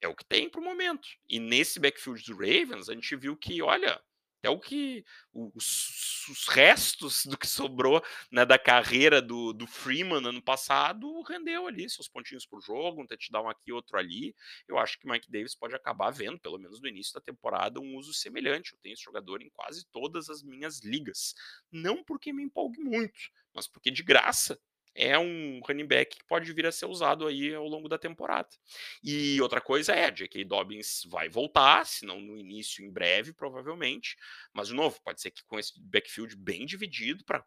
[SPEAKER 1] É o que tem pro momento. E nesse backfield do Ravens, a gente viu que, olha, até o que os, os restos do que sobrou né, da carreira do, do Freeman ano passado rendeu ali seus pontinhos por jogo, um touchdown aqui, outro ali. Eu acho que Mike Davis pode acabar vendo, pelo menos no início da temporada, um uso semelhante. Eu tenho esse jogador em quase todas as minhas ligas. Não porque me empolgue muito, mas porque de graça é um running back que pode vir a ser usado aí ao longo da temporada. E outra coisa é, J.K. Dobbins vai voltar, se não no início, em breve, provavelmente. Mas, de novo, pode ser que com esse backfield bem dividido, para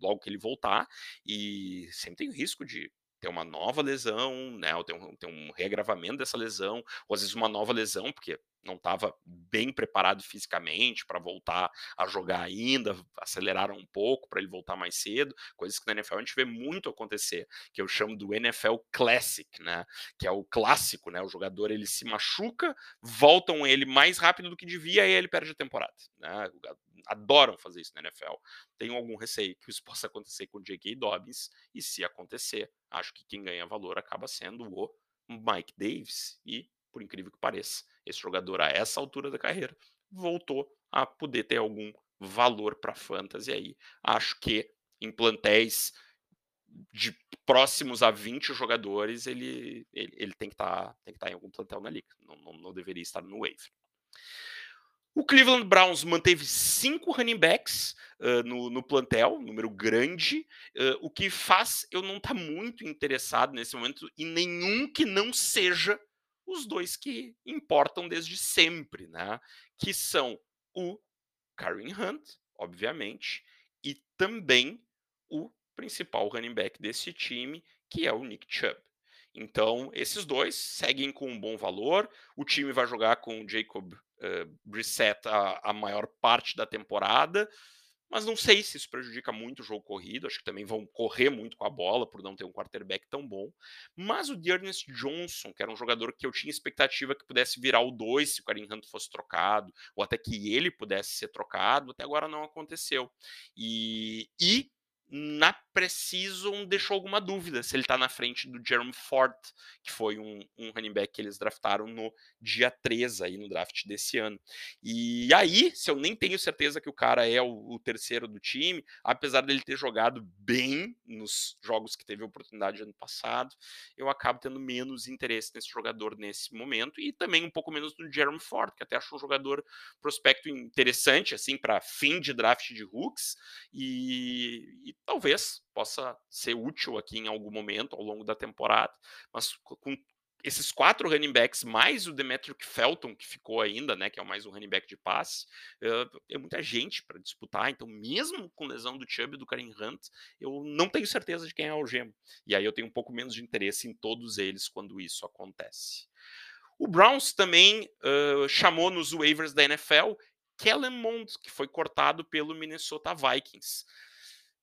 [SPEAKER 1] logo que ele voltar, e sempre tem o risco de ter uma nova lesão, né, ou ter um, ter um reagravamento dessa lesão, ou às vezes uma nova lesão, porque não estava bem preparado fisicamente para voltar a jogar ainda, aceleraram um pouco para ele voltar mais cedo, coisas que na NFL a gente vê muito acontecer, que eu chamo do NFL Classic, né? Que é o clássico, né? O jogador ele se machuca, voltam ele mais rápido do que devia e aí ele perde a temporada, né? Adoram fazer isso na NFL. Tenho algum receio que isso *laughs* possa acontecer com o J.K. Dobbins e se acontecer, acho que quem ganha valor acaba sendo o Mike Davis e por incrível que pareça, esse jogador a essa altura da carreira voltou a poder ter algum valor para fantasy aí. Acho que em plantéis de próximos a 20 jogadores, ele, ele, ele tem que estar tá, tá em algum plantel na liga. Não, não, não deveria estar no waiver. O Cleveland Browns manteve cinco running backs uh, no, no, plantel, número grande, uh, o que faz eu não estar tá muito interessado nesse momento em nenhum que não seja os dois que importam desde sempre, né? Que são o Karen Hunt, obviamente, e também o principal running back desse time, que é o Nick Chubb. Então, esses dois seguem com um bom valor. O time vai jogar com o Jacob uh, Brissett a, a maior parte da temporada mas não sei se isso prejudica muito o jogo corrido. Acho que também vão correr muito com a bola por não ter um quarterback tão bom. Mas o Dearness Johnson, que era um jogador que eu tinha expectativa que pudesse virar o 2 se o Karim Hunt fosse trocado, ou até que ele pudesse ser trocado, até agora não aconteceu. E, e na Precision deixou alguma dúvida se ele está na frente do Jerome Ford, que foi um, um running back que eles draftaram no dia 13 aí no draft desse ano. E aí, se eu nem tenho certeza que o cara é o, o terceiro do time, apesar dele ter jogado bem nos jogos que teve oportunidade ano passado, eu acabo tendo menos interesse nesse jogador nesse momento e também um pouco menos no Jerome Ford, que até acho um jogador prospecto interessante assim para fim de draft de hooks e, e talvez possa ser útil aqui em algum momento ao longo da temporada, mas com esses quatro running backs, mais o Demetric Felton, que ficou ainda, né, que é mais um running back de passe, é muita gente para disputar, então mesmo com lesão do Chubb e do Karim Hunt, eu não tenho certeza de quem é o gemo, e aí eu tenho um pouco menos de interesse em todos eles quando isso acontece. O Browns também uh, chamou nos waivers da NFL Kellen Mond, que foi cortado pelo Minnesota Vikings.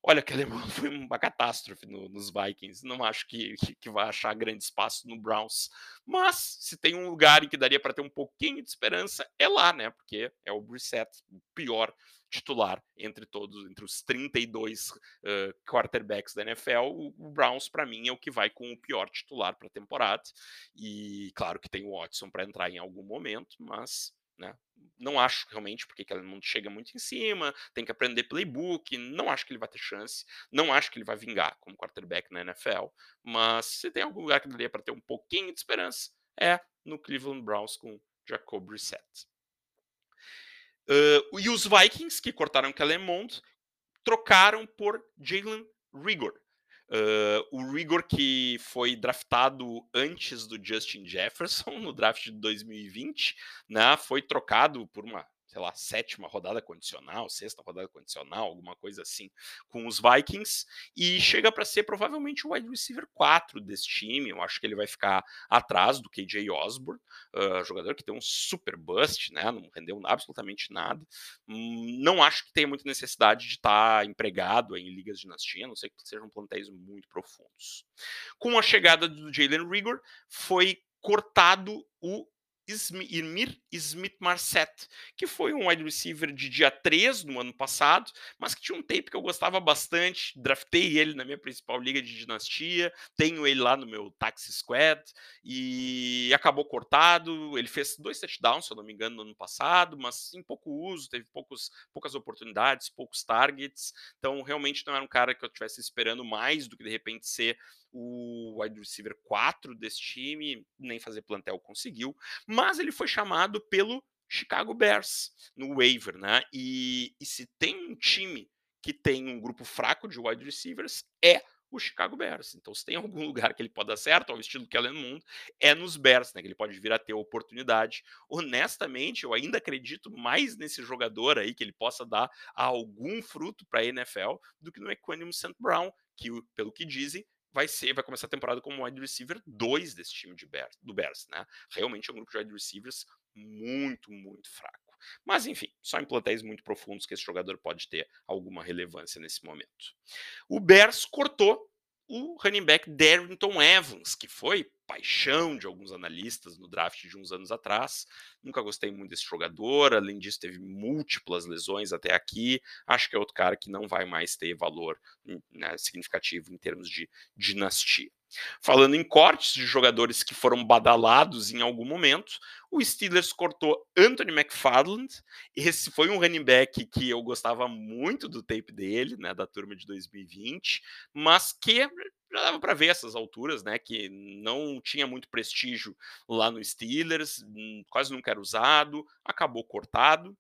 [SPEAKER 1] Olha, que alemão *laughs* foi uma catástrofe no, nos Vikings. Não acho que, que, que, vai achar grande espaço no Browns. Mas se tem um lugar em que daria para ter um pouquinho de esperança, é lá, né? Porque é o Brissett, o pior titular entre todos, entre os 32 uh, quarterbacks da NFL. O, o Browns, para mim, é o que vai com o pior titular para a temporada. E claro que tem o Watson para entrar em algum momento, mas né? Não acho realmente, porque ele não chega muito em cima, tem que aprender playbook, não acho que ele vai ter chance, não acho que ele vai vingar como quarterback na NFL, mas se tem algum lugar que daria para ter um pouquinho de esperança, é no Cleveland Browns com Jacob Reset. Uh, e os Vikings, que cortaram Kellen Mond, trocaram por Jalen Rigor, Uh, o Rigor, que foi draftado antes do Justin Jefferson, *laughs* no draft de 2020, né, foi trocado por uma sei lá, sétima rodada condicional, sexta rodada condicional, alguma coisa assim, com os Vikings, e chega para ser provavelmente o wide receiver 4 desse time. Eu acho que ele vai ficar atrás do KJ Osborne, uh, jogador que tem um super bust, né? Não rendeu absolutamente nada. Hum, não acho que tenha muita necessidade de estar tá empregado em ligas de dinastia, a não sei que sejam plantéis muito profundos. Com a chegada do Jalen Rigor, foi cortado o Irmir Smith Marset, que foi um wide receiver de dia 3 no ano passado, mas que tinha um tape que eu gostava bastante. Draftei ele na minha principal liga de dinastia, tenho ele lá no meu Taxi Squad e acabou cortado. Ele fez dois touchdowns, se eu não me engano, no ano passado, mas em pouco uso, teve poucos, poucas oportunidades, poucos targets. Então, realmente não era um cara que eu estivesse esperando mais do que de repente ser o wide receiver 4 desse time, nem fazer plantel conseguiu, mas ele foi chamado pelo Chicago Bears no waiver, né? E, e se tem um time que tem um grupo fraco de wide receivers, é o Chicago Bears. Então, se tem *laughs* algum lugar que ele pode dar certo, ao estilo que ela é no mundo, é nos Bears, né? Que ele pode vir a ter oportunidade. Honestamente, eu ainda acredito mais nesse jogador aí, que ele possa dar algum fruto para a NFL, do que no Equanium St. Brown, que, pelo que dizem, vai ser, vai começar a temporada como wide receiver 2 desse time de Bears, do Bears, né? Realmente é um grupo de wide receivers muito, muito fraco. Mas enfim, só em plantéis muito profundos que esse jogador pode ter alguma relevância nesse momento. O Bears cortou o running back Darrington Evans, que foi paixão de alguns analistas no draft de uns anos atrás. Nunca gostei muito desse jogador, além disso, teve múltiplas lesões até aqui. Acho que é outro cara que não vai mais ter valor hum, né, significativo em termos de dinastia. Falando em cortes de jogadores que foram badalados em algum momento, o Steelers cortou Anthony McFarland. Esse foi um running back que eu gostava muito do tape dele, né, da turma de 2020, mas que já dava para ver essas alturas, né, que não tinha muito prestígio lá no Steelers, hum, quase nunca era usado, acabou cortado.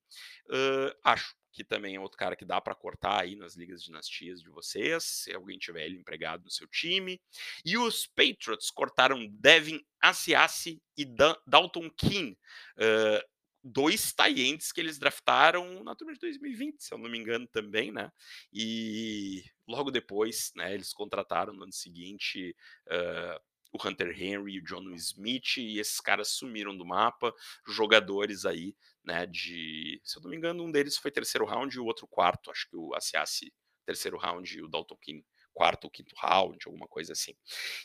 [SPEAKER 1] Uh, acho que também é outro cara que dá para cortar aí nas ligas dinastias de vocês, se alguém tiver ele empregado no seu time. E os Patriots cortaram Devin Asiasi e Dalton Keane, uh, dois taientes que eles draftaram na turma de 2020, se eu não me engano também, né? E logo depois, né, eles contrataram no ano seguinte uh, o Hunter Henry o John Smith, e esses caras sumiram do mapa, jogadores aí né, de, se eu não me engano, um deles foi terceiro round e o outro quarto, acho que o Asiasi terceiro round e o Dalton King quarto ou quinto round, alguma coisa assim.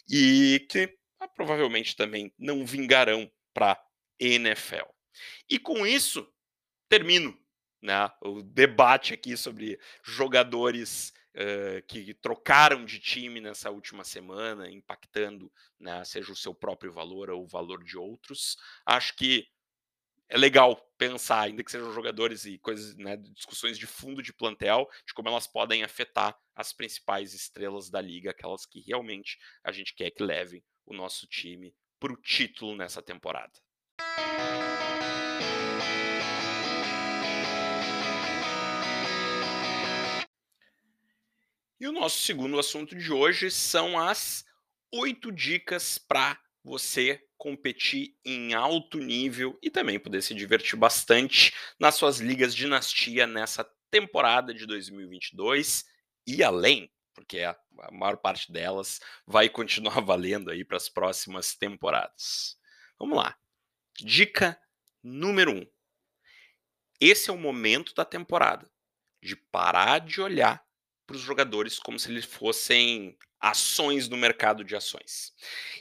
[SPEAKER 1] E que ah, provavelmente também não vingarão para NFL. E com isso, termino né, o debate aqui sobre jogadores uh, que trocaram de time nessa última semana, impactando, né, seja o seu próprio valor ou o valor de outros. Acho que é legal pensar, ainda que sejam jogadores e coisas, né, discussões de fundo de plantel, de como elas podem afetar as principais estrelas da liga, aquelas que realmente a gente quer que levem o nosso time para o título nessa temporada. E o nosso segundo assunto de hoje são as oito dicas para você competir em alto nível e também poder se divertir bastante nas suas ligas dinastia nessa temporada de 2022 e além, porque a maior parte delas vai *laughs* continuar valendo aí para as próximas temporadas. Vamos lá. Dica número 1. Um. Esse é o momento da temporada de parar de olhar para os jogadores como se eles fossem ações no mercado de ações.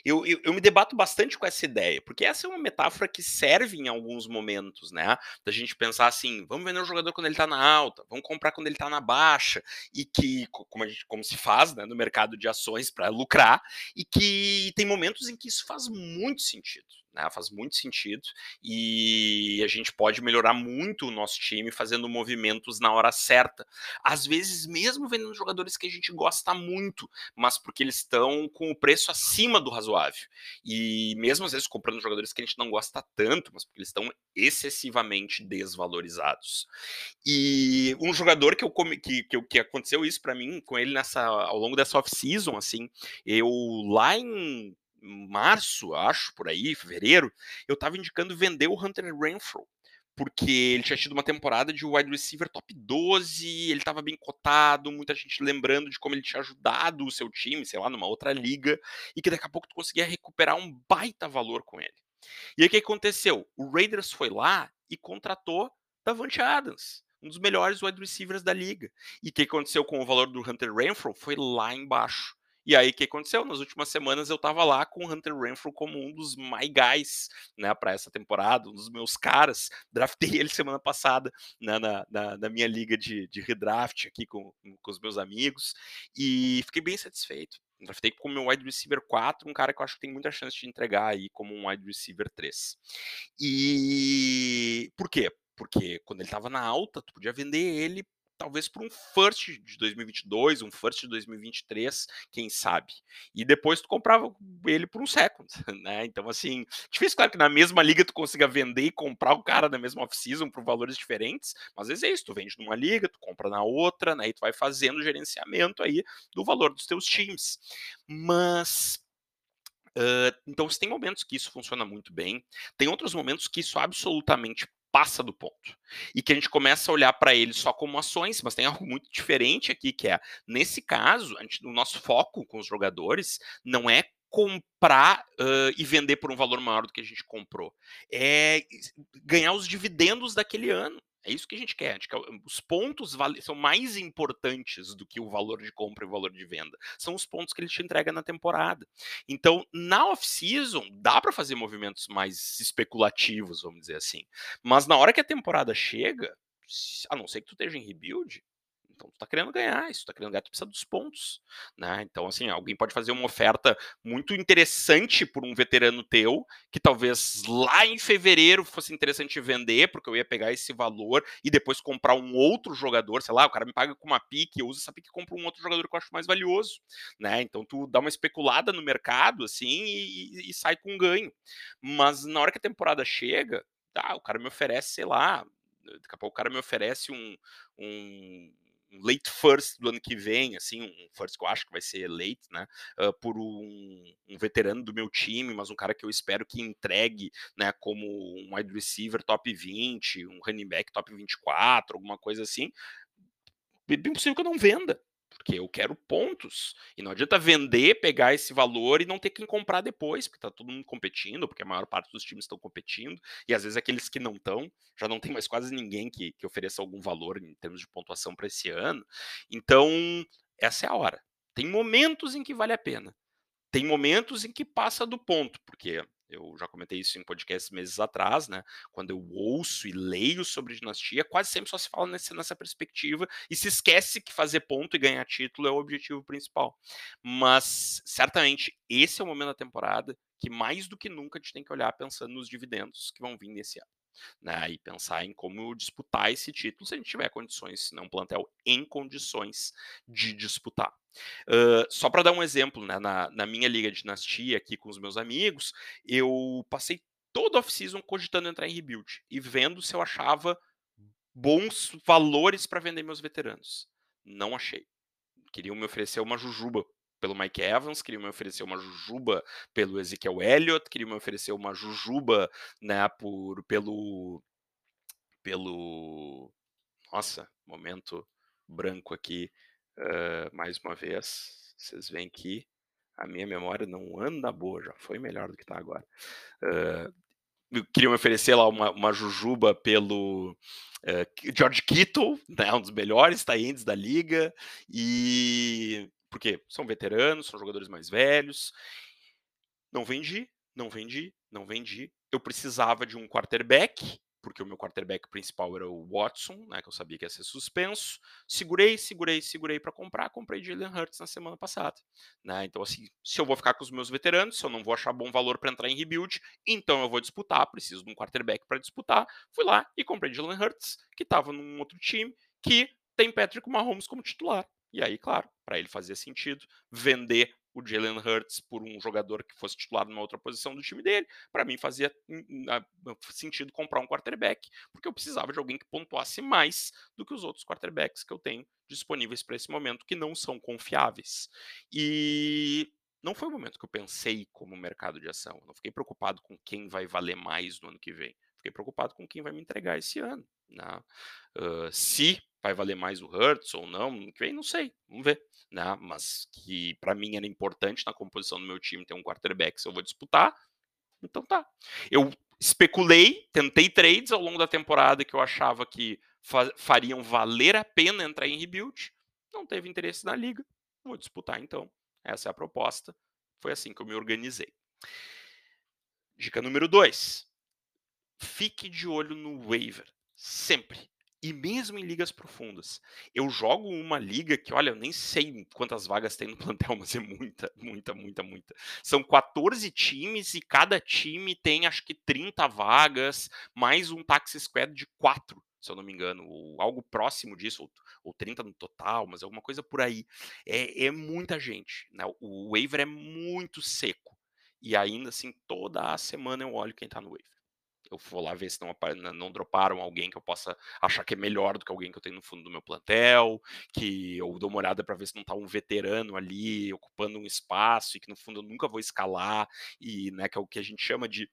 [SPEAKER 1] Eu, eu, eu, me debato bastante com essa ideia, porque essa é uma metáfora que serve em alguns momentos, né? Da gente pensar assim, vamos vender o jogador quando ele está na alta, vamos comprar quando ele está na baixa, e que, como, gente, como se faz né, no mercado de ações para lucrar, e que tem momentos em que isso faz muito sentido. Né, faz muito sentido e a gente pode melhorar muito o nosso time fazendo movimentos na hora certa. Às vezes, mesmo vendendo jogadores que a gente gosta muito, mas porque eles estão com o preço acima do razoável. E mesmo às vezes comprando jogadores que a gente não gosta tanto, mas porque eles estão excessivamente desvalorizados. E um jogador que eu que, que, que aconteceu isso para mim com ele nessa ao longo dessa off-season, assim, eu lá em março, acho, por aí, fevereiro, eu estava indicando vender o Hunter Renfro, porque ele tinha tido uma temporada de wide receiver top 12, ele estava bem cotado, muita gente lembrando de como ele tinha ajudado o seu time, sei lá, numa outra liga, e que daqui a pouco tu conseguia recuperar um baita valor com ele. E aí o que aconteceu? O Raiders foi lá e contratou Davante Adams, um dos melhores wide receivers da liga. E o que aconteceu com o valor do Hunter Renfro? Foi lá embaixo. E aí, o que aconteceu? Nas últimas semanas eu tava lá com o Hunter Renfro como um dos my guys, né, para essa temporada, um dos meus caras. Draftei *laughs* ele semana passada né, na, na, na, minha liga de, de redraft aqui com, com os meus amigos e fiquei bem satisfeito. Draftei como meu wide receiver 4, um cara que eu acho que tem muita chance de entregar aí como um wide receiver 3. E por quê? Porque quando ele estava na alta, tu podia vender ele talvez para um first de 2022, um first de 2023, quem sabe. E depois tu comprava ele por um second, *laughs* né? Então, assim, difícil, claro, que na mesma liga tu consiga vender e comprar o cara na mesma off-season por valores diferentes, mas às vezes é isso, tu vende numa liga, tu compra na outra, né? E tu vai fazendo o gerenciamento aí do valor dos teus times. Mas Uh, então, tem momentos que isso funciona muito bem, tem outros momentos que isso absolutamente passa do ponto. E que a gente começa a olhar para ele só como ações, mas tem algo muito diferente aqui, que é, nesse caso, gente, o nosso foco com os jogadores não é comprar uh, e vender por um valor maior do que a gente comprou. É ganhar os dividendos daquele ano. É isso que a gente quer. A gente quer os pontos são mais importantes do que o valor de compra e o valor de venda. São os pontos que ele te entrega na temporada. Então, na off-season, dá para fazer movimentos mais especulativos, vamos dizer assim. Mas na hora que a temporada chega, a não ser que tu esteja em rebuild, então, tu tá querendo ganhar, isso tá querendo ganhar, tu precisa dos pontos, né? Então, assim, alguém pode fazer uma oferta muito interessante por um veterano teu, que talvez lá em fevereiro fosse interessante vender, porque eu ia pegar esse valor e depois comprar um outro jogador, sei lá, o cara me paga com uma pique, eu uso essa pique e compro um outro jogador que eu acho mais valioso, né? Então, tu dá uma especulada no mercado, assim, e, e sai com ganho. Mas na hora que a temporada chega, tá, o cara me oferece, sei lá, daqui a pouco o cara me oferece um, um um late first do ano que vem, assim, um first que eu acho que vai ser late, né, uh, por um, um, veterano do meu time, mas um cara que eu espero que entregue, né, como um wide receiver top 20, um running back top 24, alguma coisa assim, bem possível que eu não venda, porque eu quero pontos. E não adianta vender, pegar esse valor e não ter quem comprar depois, porque tá todo mundo competindo, porque a maior parte dos times estão competindo, e às vezes aqueles que não estão, já não tem mais quase ninguém que, que ofereça algum valor em termos de pontuação para esse ano. Então, essa é a hora. Tem momentos em que vale a pena. Tem momentos em que passa do ponto, porque eu já comentei isso em podcasts meses atrás, né? Quando eu ouço e leio sobre dinastia, quase sempre só se fala nessa, nessa perspectiva e se esquece que fazer ponto e ganhar título é o objetivo principal. Mas certamente esse é o momento da temporada que mais do que nunca a gente tem que olhar pensando nos dividendos que vão vir nesse ano. Né, e pensar em como disputar esse título se a gente tiver condições, se não um plantel em condições de disputar. Uh, só para dar um exemplo, né, na, na, minha liga de dinastia aqui com os meus amigos, eu passei toda a off-season cogitando entrar em rebuild e vendo se eu achava bons valores para vender meus veteranos. Não achei. Queriam me oferecer uma jujuba pelo Mike Evans, queriam me oferecer uma jujuba pelo Ezekiel Elliott, queriam me oferecer uma jujuba, né, por, pelo, pelo, nossa, momento branco aqui, uh, mais uma vez, vocês veem que a minha memória não anda boa, já foi melhor do que está agora. Uh, me oferecer lá uma, uma jujuba pelo uh, George Kittle, né, um dos melhores talentos da liga, e porque são veteranos, são jogadores mais velhos. Não vendi, não vendi, não vendi. Eu precisava de um quarterback, porque o meu quarterback principal era o Watson, né, que eu sabia que ia ser suspenso. Segurei, segurei, segurei para comprar, comprei Jalen Hurts na semana passada, né? Então assim, se eu vou ficar com os meus veteranos, se eu não vou achar bom valor para entrar em rebuild, então eu vou disputar, preciso de um quarterback para disputar. Fui lá e comprei Jalen Hurts, que estava num outro time que tem Patrick Mahomes como titular. E aí, claro, para ele fazia sentido vender o Jalen Hurts por um jogador que fosse titular numa outra posição do time dele. Para mim fazia sentido comprar um quarterback, porque eu precisava de alguém que pontuasse mais do que os outros quarterbacks que eu tenho disponíveis para esse momento, que não são confiáveis. E não foi o momento que eu pensei como mercado de ação. Eu não fiquei preocupado com quem vai valer mais no ano que vem. Fiquei preocupado com quem vai me entregar esse ano. Né? Uh, se vai valer mais o Hurts ou não, que vem, não sei, vamos ver. Né? Mas que para mim era importante na composição do meu time ter um quarterback se eu vou disputar, então tá. Eu especulei, tentei trades ao longo da temporada que eu achava que fa fariam valer a pena entrar em rebuild. Não teve interesse na liga, vou disputar então. Essa é a proposta. Foi assim que eu me organizei. Dica número 2. Fique de olho no waiver. Sempre e mesmo em ligas profundas. Eu jogo uma liga que, olha, eu nem sei quantas vagas tem no plantel, *laughs* mas é muita, muita, muita, muita. São 14 times e cada time tem acho que 30 vagas, mais um taxi squad de 4, se eu não me engano, ou algo próximo disso, ou, ou 30 no total, mas alguma coisa por aí. É, é muita gente, né? O waiver é muito seco. E ainda assim, toda a semana eu olho quem tá no waiver eu vou lá ver se não, não droparam alguém que eu possa achar que é melhor do que alguém que eu tenho no fundo do meu plantel, que eu dou uma olhada para ver se não está um veterano ali ocupando um espaço e que no fundo eu nunca vou escalar e né, que é o que a gente chama de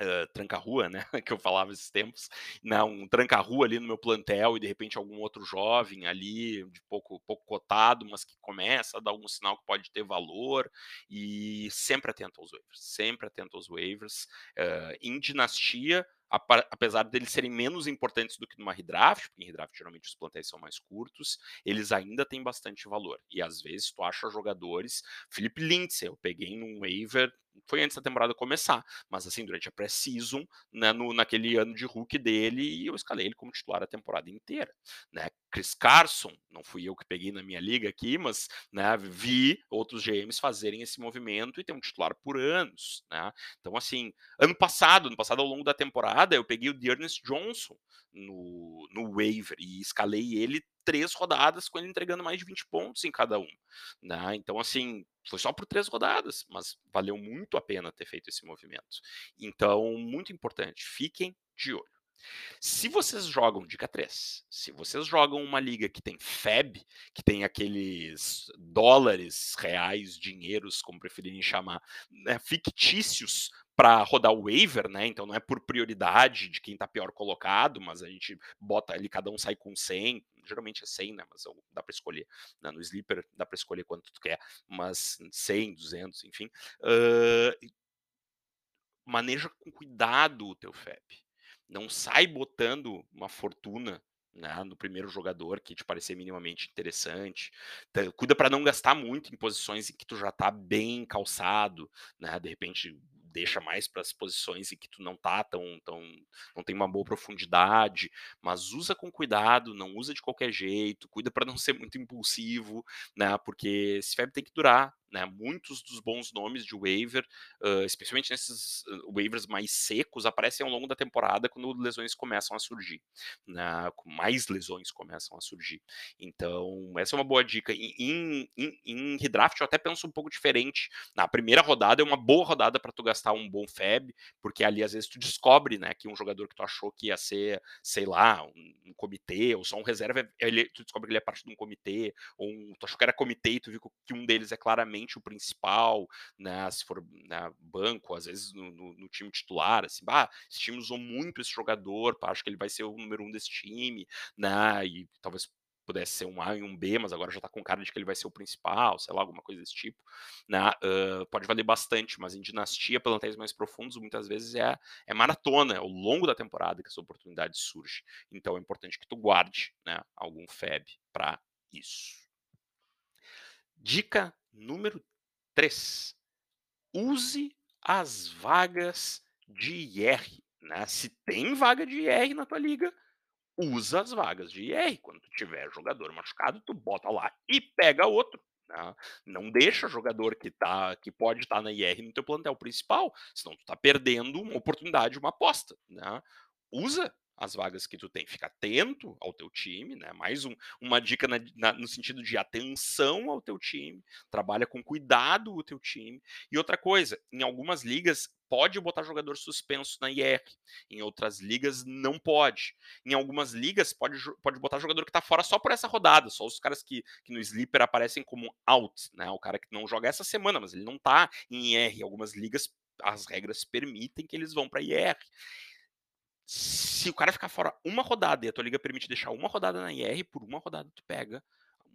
[SPEAKER 1] Uh, tranca-rua, né, *laughs* que eu falava esses tempos, não, um tranca-rua ali no meu plantel e de repente algum outro jovem ali, de pouco, pouco cotado, mas que começa a dar algum sinal que pode ter valor e sempre atento aos waivers, sempre atento aos waivers. Uh, em dinastia, apesar deles serem menos importantes do que numa redraft, porque em redraft geralmente os plantéis são mais curtos, eles ainda têm bastante valor. E às vezes tu acha jogadores, Felipe Lindsay, eu peguei num waiver, foi antes da temporada começar, mas assim, durante a pré-season, né, naquele ano de rookie dele, eu escalei ele como titular a temporada inteira, né? Chris Carson, não fui eu que peguei na minha liga aqui, mas né, vi outros GMs fazerem esse movimento e ter um titular por anos, né? Então, assim, ano passado, ano passado, ao longo da temporada, eu peguei o Dearness Johnson no, no waiver e escalei ele três rodadas com ele entregando mais de 20 pontos em cada um, né? Então, assim, foi só por três rodadas, mas valeu muito a pena ter feito esse movimento. Então, muito importante, fiquem de olho. Se vocês jogam, dica 3, se vocês jogam uma liga que tem FEB, que tem aqueles dólares, reais, dinheiros, como preferirem chamar, né, fictícios para rodar o waiver, né? Então não é por prioridade de quem está pior colocado, mas a gente bota ali, cada um sai com 100, geralmente é 100, né? Mas dá para escolher. Né? No Sleeper dá para escolher quanto tu quer, mas 100, 200, enfim. Uh, maneja com cuidado o teu FEB não sai botando uma fortuna né, no primeiro jogador que te parecer minimamente interessante. Cuida para não gastar muito em posições em que tu já está bem calçado, né? De repente deixa mais para as posições em que tu não tá tão, tão não tem uma boa profundidade, mas usa com cuidado, não usa de qualquer jeito, cuida para não ser muito impulsivo, né? Porque esse FEB tem que durar, né, muitos dos bons nomes de waiver, uh, especialmente nesses waivers mais secos, aparecem ao longo da temporada quando lesões começam a surgir, né, mais lesões começam a surgir. Então, essa é uma boa dica. Em, redraft, eu até penso um pouco diferente. Na primeira rodada é uma boa rodada para tu gastar um bom FEB, porque ali às vezes tu descobre né, que um jogador que tu achou que ia ser, sei lá, um, um comitê, ou só um reserva, ele, tu descobre que ele é parte de um comitê, ou um, tu achou que era comitê e tu viu que um deles é claramente o principal, né? Se for né, banco, às vezes no, no, no, time titular, assim, bah, esse time usou muito esse jogador, acho que ele vai ser o número um desse time, né? E talvez pudesse ser um A e um B, mas agora já tá com cara de que ele vai ser o principal, sei lá, alguma coisa desse tipo, né? Uh, pode valer bastante, mas em dinastia, plantéis mais profundos, muitas vezes é, é maratona, é ao longo da temporada que essa oportunidade surge. Então é importante que tu guarde, né, algum FEB para isso. Dica número 3. Use as vagas de IR. Né? Se tem vaga de IR na tua liga, usa as vagas de IR. Quando tiver jogador machucado, tu bota lá e pega outro. Né? Não deixa jogador que, tá, que pode estar tá na IR no teu plantel principal, senão tu está perdendo uma oportunidade, uma aposta. Né? Usa as vagas que tu tem. Fica atento ao teu time, né? Mais um, uma dica na, na, no sentido de atenção ao teu time, trabalha com cuidado o teu time. E outra coisa, em algumas ligas pode botar jogador suspenso na IR, em outras ligas não pode. Em algumas ligas pode, pode botar jogador que tá fora só por essa rodada, só os caras que, que no sleeper aparecem como out, né? O cara que não joga essa semana, mas ele não tá em IR. Algumas ligas as regras permitem que eles vão para IR Se o cara ficar fora uma rodada e a tua liga permite deixar uma rodada na IR, por uma rodada tu pega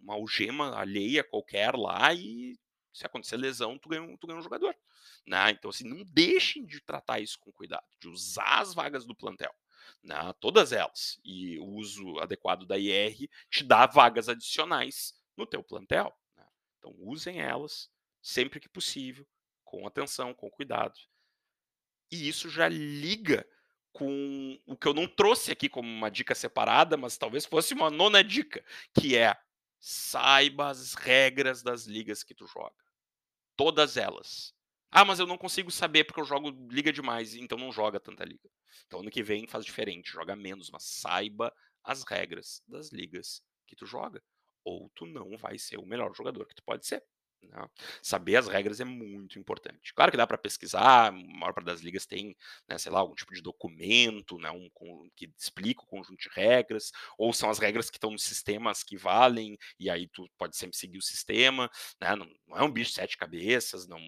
[SPEAKER 1] uma algema alheia qualquer lá e se acontecer lesão, tu ganha, tu ganha um jogador. Né? Então, assim, não deixem de tratar isso com cuidado, de usar as vagas do plantel. Né? Todas elas. E o uso adequado da IR te dá vagas adicionais no teu plantel. Né? Então, usem elas sempre que possível, com atenção, com cuidado. E isso já liga com o que eu não trouxe aqui como uma dica separada, mas talvez fosse uma nona dica, que é saiba as regras das ligas que tu joga. Todas elas. Ah, mas eu não consigo saber porque eu jogo liga demais, então não joga tanta liga. Então ano que vem faz diferente, joga menos, mas saiba as regras das ligas que tu joga. Ou tu não vai ser o melhor jogador que tu pode ser. Né? Saber as regras é muito importante. Claro que dá para pesquisar, a maior parte das ligas tem, né, sei lá, algum tipo de documento né, um, com, que explica o conjunto de regras, ou são as regras que estão nos sistemas que valem, e aí tu pode sempre seguir o sistema. Né, não, não, é um bicho de sete cabeças, não,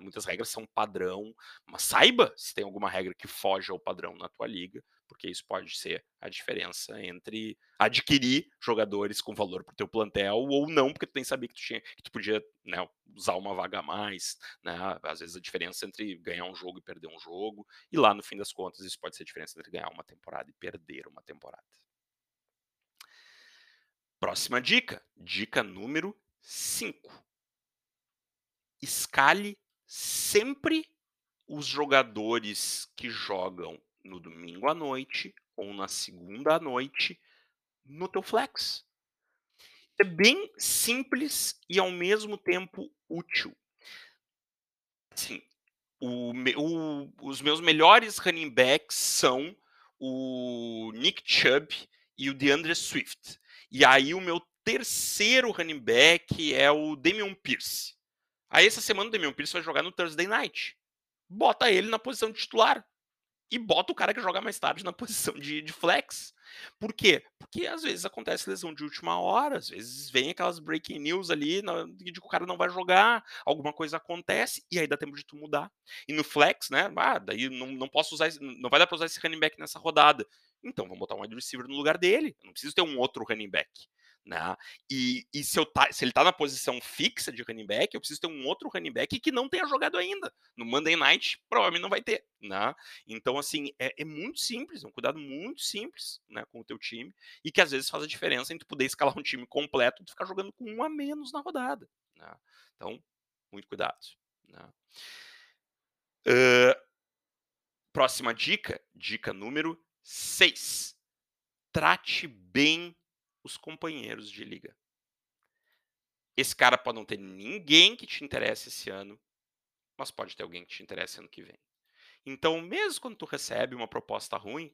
[SPEAKER 1] muitas regras são padrão, mas saiba se tem alguma regra que foge ao padrão na tua liga, porque isso pode ser a diferença entre adquirir jogadores com valor para o teu plantel ou não, porque tu tem que saber que tu, tinha, que tu podia né, usar uma vaga a mais, né, às vezes a diferença entre ganhar um jogo e perder um jogo, e lá no fim das contas isso pode ser a diferença entre ganhar uma temporada e perder uma temporada. Próxima dica, dica número 5. Escale sempre os jogadores que jogam no domingo à noite ou na segunda à noite no teu flex. É bem simples e ao mesmo tempo útil. Sim, o, o, os meus melhores running backs são o Nick Chubb e o DeAndre Swift. E aí o meu terceiro running back é o Damian Pierce. Aí essa semana o Damian Pierce vai jogar no Thursday Night. Bota ele na posição de titular e bota o cara que joga mais tarde na *laughs* posição de, de, flex. Por quê? Porque às vezes acontece lesão de última hora, às vezes vem aquelas breaking news ali de que o cara não vai jogar, alguma coisa acontece e aí dá tempo de tu mudar. E no flex, né? Ah, daí não, não posso usar, não vai dar pra usar esse running back nessa rodada. Então vamos botar um wide receiver no lugar dele. Não preciso ter um outro running back. Né? E, e se, tá, se ele está na posição fixa de running back, eu preciso ter um outro running back que não tenha jogado ainda. No Monday Night, provavelmente não vai ter. Né? Então, assim, é, é, muito simples, é um cuidado muito simples né, com o teu time e que às vezes faz a diferença entre poder *laughs* escalar um time completo e ficar jogando com um a menos na rodada. Né? Então, muito cuidado. Né? Uh, próxima dica, dica número 6. Trate bem os companheiros de liga. Esse cara pode não ter ninguém que te interesse esse ano, mas pode ter alguém que te interesse ano que vem. Então, mesmo quando tu recebe uma proposta ruim,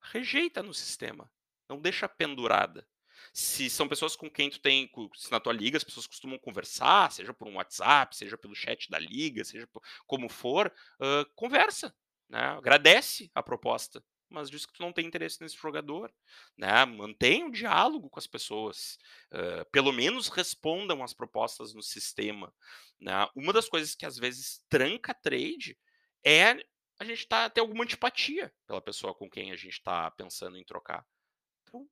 [SPEAKER 1] rejeita no sistema. Não deixa pendurada. Se são pessoas com quem tu tem, se na tua liga as pessoas costumam conversar, seja por um WhatsApp, seja pelo chat da liga, seja por, como for, uh, conversa, né? agradece a proposta mas diz que tu não tem interesse nesse jogador, né? Mantenha o diálogo com as pessoas, uh, pelo menos respondam as propostas no sistema, né? Uma das coisas que às vezes tranca trade é a gente tá, ter alguma antipatia pela pessoa com quem a gente está pensando em trocar. Então,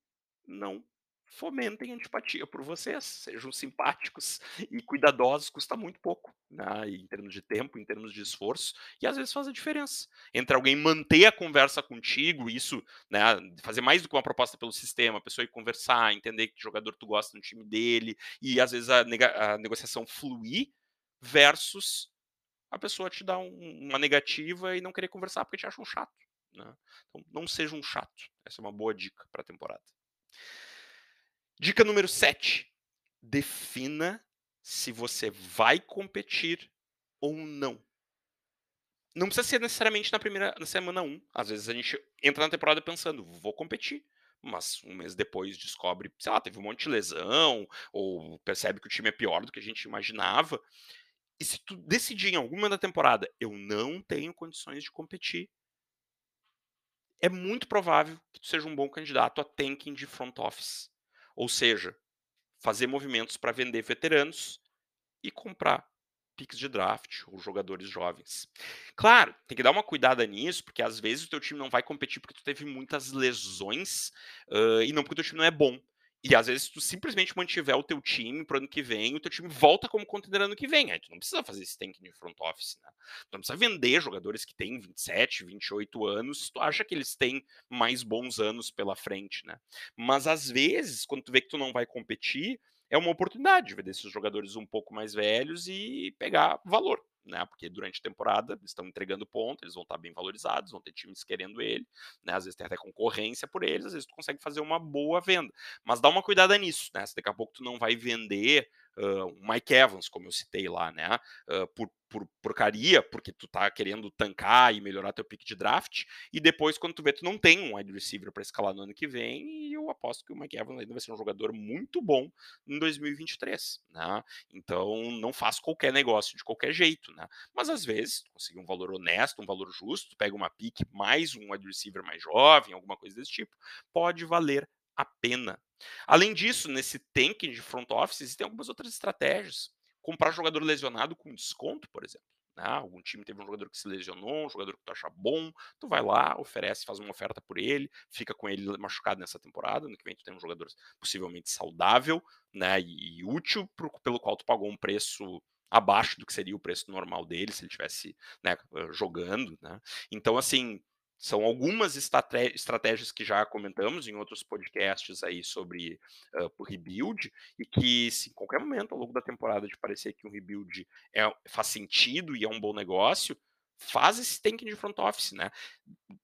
[SPEAKER 1] não fomentem antipatia por vocês, sejam simpáticos *laughs* e cuidadosos, custa muito pouco, né? em termos de tempo, em termos de esforço, e às vezes faz a diferença. Entre alguém manter a conversa contigo, isso, né, fazer mais do que uma proposta pelo sistema, a pessoa ir conversar, entender que jogador tu gosta no time dele, e às vezes a, a negociação fluir, versus a pessoa te dar um, uma negativa e não querer conversar porque te acha um chato. Né? Então, não seja um chato. Essa é uma boa dica para a temporada. Dica número 7. Defina se você vai competir ou não. Não precisa ser necessariamente na primeira na semana 1. Às vezes a gente entra na temporada pensando, vou competir. Mas um mês depois descobre, sei lá, teve um monte de lesão, ou percebe que o time é pior do que a gente imaginava. E se tu decidir em alguma da temporada, eu não tenho condições de competir, é muito provável que tu seja um bom candidato a tanking de front office. Ou seja, fazer movimentos para vender veteranos e comprar picks de draft ou jogadores jovens. Claro, tem que dar uma cuidada nisso, porque às vezes o teu time não vai competir porque tu teve muitas lesões uh, e não porque o teu time não é bom. E às vezes tu simplesmente mantiver o teu time pro ano que vem, o teu time volta como contender ano que vem. Aí tu não precisa fazer esse tank de front office, né? Tu não precisa vender jogadores que têm 27, 28 anos, se tu acha que eles têm mais bons anos pela frente, né? Mas às vezes, quando tu vê que tu não vai competir, é uma oportunidade de esses jogadores um pouco mais velhos e pegar valor, né? Porque durante a temporada eles estão entregando ponto, eles vão estar bem valorizados, vão ter times querendo ele, né? Às vezes tem até concorrência por eles, às vezes tu consegue fazer uma boa venda. Mas dá uma cuidada nisso, né? Se daqui a pouco tu não vai vender uh, o Mike Evans, como eu citei lá, né? Uh, por por porcaria, porque tu tá querendo tancar e melhorar teu pick de draft, e depois, quando tu vê, tu não tem um wide receiver para escalar no ano que vem, e eu aposto que o Mike Evans ainda vai ser um jogador muito bom em 2023, né? Então, não faz qualquer negócio de qualquer jeito, né? Mas às vezes, conseguir um valor honesto, um valor justo, pega uma pick mais um wide receiver mais jovem, alguma coisa desse tipo, pode valer a pena. Além disso, nesse tank de front office, existem algumas outras estratégias comprar jogador lesionado com desconto, por exemplo. Né? Algum time teve um jogador que se lesionou, um jogador que tu acha bom, tu vai lá, oferece, faz uma oferta por ele, fica com ele machucado nessa temporada, no que vem tu tem um jogador possivelmente saudável, né, e, e útil, pro, pelo qual tu pagou um preço abaixo do que seria o preço normal dele se ele estivesse né, jogando, né? Então, assim, são algumas estratégias que já comentamos em outros podcasts aí sobre uh, rebuild e que, se em qualquer momento ao longo da temporada de parecer que um rebuild é, faz sentido e é um bom negócio, faz esse tank de front office, né?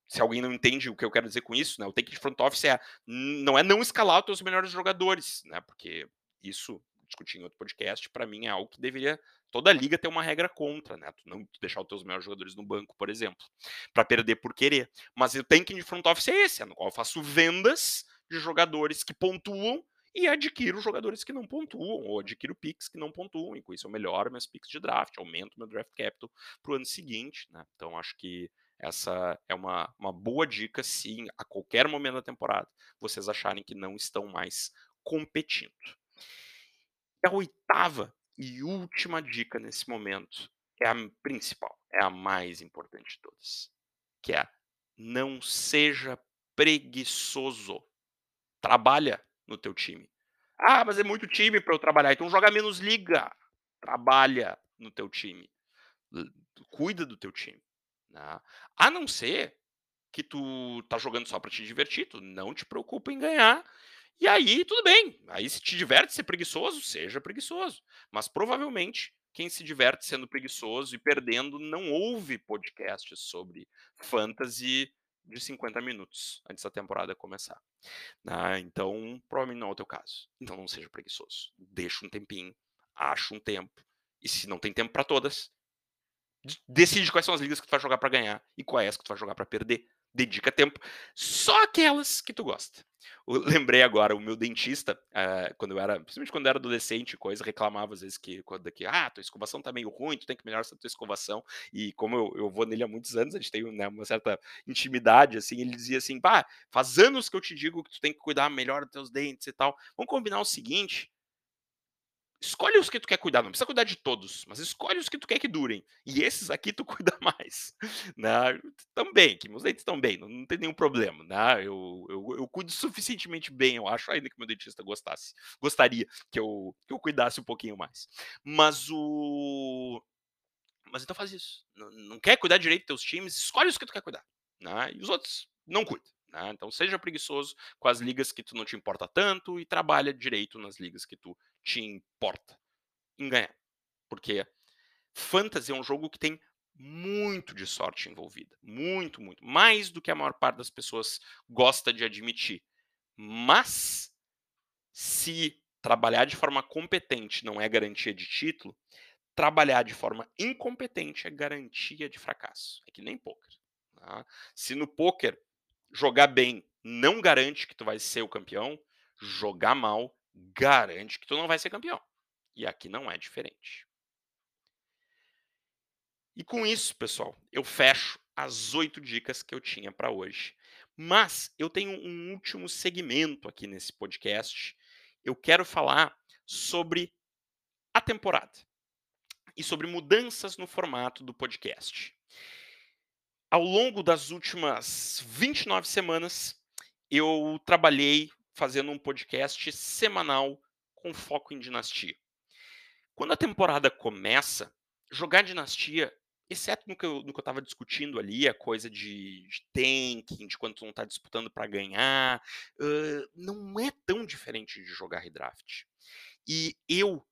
[SPEAKER 1] Se alguém não entende o que eu quero dizer com isso, né? O tank de front office é, não é não escalar os teus melhores jogadores, né? Porque isso discutir em outro podcast, para mim é algo que deveria toda liga ter uma regra contra, né? Tu não deixar os teus melhores jogadores no banco, por exemplo, para perder por querer. Mas o tanking de front office é esse, é no qual eu faço vendas de jogadores que pontuam e adquiro jogadores que não pontuam, ou adquiro picks que não pontuam, e com isso eu melhoro meus picks de draft, aumento meu draft capital para o ano seguinte, né? Então acho que essa é uma, uma boa dica se a qualquer momento da temporada vocês acharem que não estão mais competindo. E a oitava e última dica nesse momento é a principal, é a mais importante de todas, que é não seja preguiçoso. Trabalha no teu time. Ah, mas é muito time para eu trabalhar, então joga menos liga. Trabalha no teu time. Cuida do teu time. Né? A não ser que tu tá jogando só para te divertir, tu não te preocupa em ganhar e aí, tudo bem. Aí, se te diverte ser preguiçoso, seja preguiçoso. Mas provavelmente, quem se diverte sendo preguiçoso e perdendo não ouve podcasts sobre fantasy de 50 minutos antes da temporada começar. Ah, então, provavelmente não é o teu caso. Então, não seja preguiçoso. Deixa um tempinho, acha um tempo. E se não tem tempo para todas, decide quais são as ligas que tu vai jogar para ganhar e quais que tu vai jogar para perder dedica tempo só aquelas que tu gosta. Eu *laughs* lembrei agora, o meu dentista, uh, quando eu era, principalmente quando eu era adolescente, coisa, reclamava às vezes que, quando, que ah, tua escovação tá meio ruim, tu tem que melhorar essa tua escovação. E como eu, eu vou nele há muitos anos, a gente tem né, uma certa intimidade, assim, ele dizia assim, pá, faz anos que eu te digo que tu tem que cuidar melhor dos teus dentes e tal. Vamos combinar o seguinte, Escolhe os que tu quer cuidar, não precisa cuidar de todos, mas escolhe os que tu quer que durem. E esses aqui tu *laughs* cuida mais. Né? Também, que meus dentes estão bem, não, não, tem nenhum problema. Né? Eu, eu, eu, cuido suficientemente bem, eu acho, ainda que meu dentista gostasse. Gostaria que eu, que eu cuidasse um pouquinho mais. Mas o. Mas então faz isso. Não, não quer cuidar direito dos teus times, escolhe os que tu quer cuidar. Né? E os outros, não cuida. Né? Então seja preguiçoso com as ligas que tu não te importa tanto e trabalha direito nas ligas que tu te importa em ganhar. Porque fantasy é um jogo que tem muito de sorte envolvida. Muito, muito. Mais do que a maior parte das pessoas gosta de admitir. Mas, se trabalhar de forma competente não é garantia de título, trabalhar de forma incompetente é garantia de fracasso. É que nem poker. Tá? Se no poker jogar bem não garante que tu vai ser o campeão, jogar mal garante que tu não vai ser campeão. E aqui não é diferente. E com isso, pessoal, eu fecho as oito dicas que eu tinha para hoje. Mas eu tenho um último segmento aqui nesse podcast. Eu quero falar sobre a temporada. e sobre mudanças no formato do podcast. Ao longo das últimas 29 semanas, eu trabalhei fazendo um podcast semanal com foco em dinastia. Quando a temporada começa, jogar dinastia, exceto no que eu, no que eu tava discutindo ali, a coisa de, de tanking, de quando tu não tá disputando para ganhar, uh, não é tão diferente de jogar redraft. E eu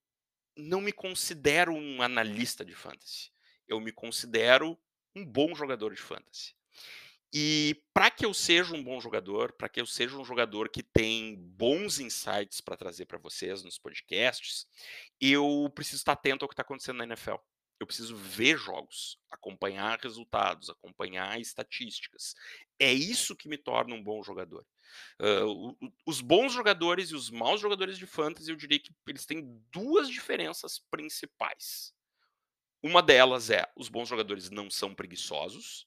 [SPEAKER 1] não me considero um analista de fantasy. Eu me considero um bom jogador de fantasy. E para que eu seja um bom jogador, para que eu seja um jogador que tem bons insights para trazer para vocês nos podcasts, eu preciso estar atento ao que está acontecendo na NFL. Eu preciso ver jogos, acompanhar resultados, acompanhar estatísticas. É isso que me torna um bom jogador. Uh, os bons jogadores e os maus jogadores de fantasy, eu diria que eles têm duas diferenças principais. Uma delas é os bons jogadores não são preguiçosos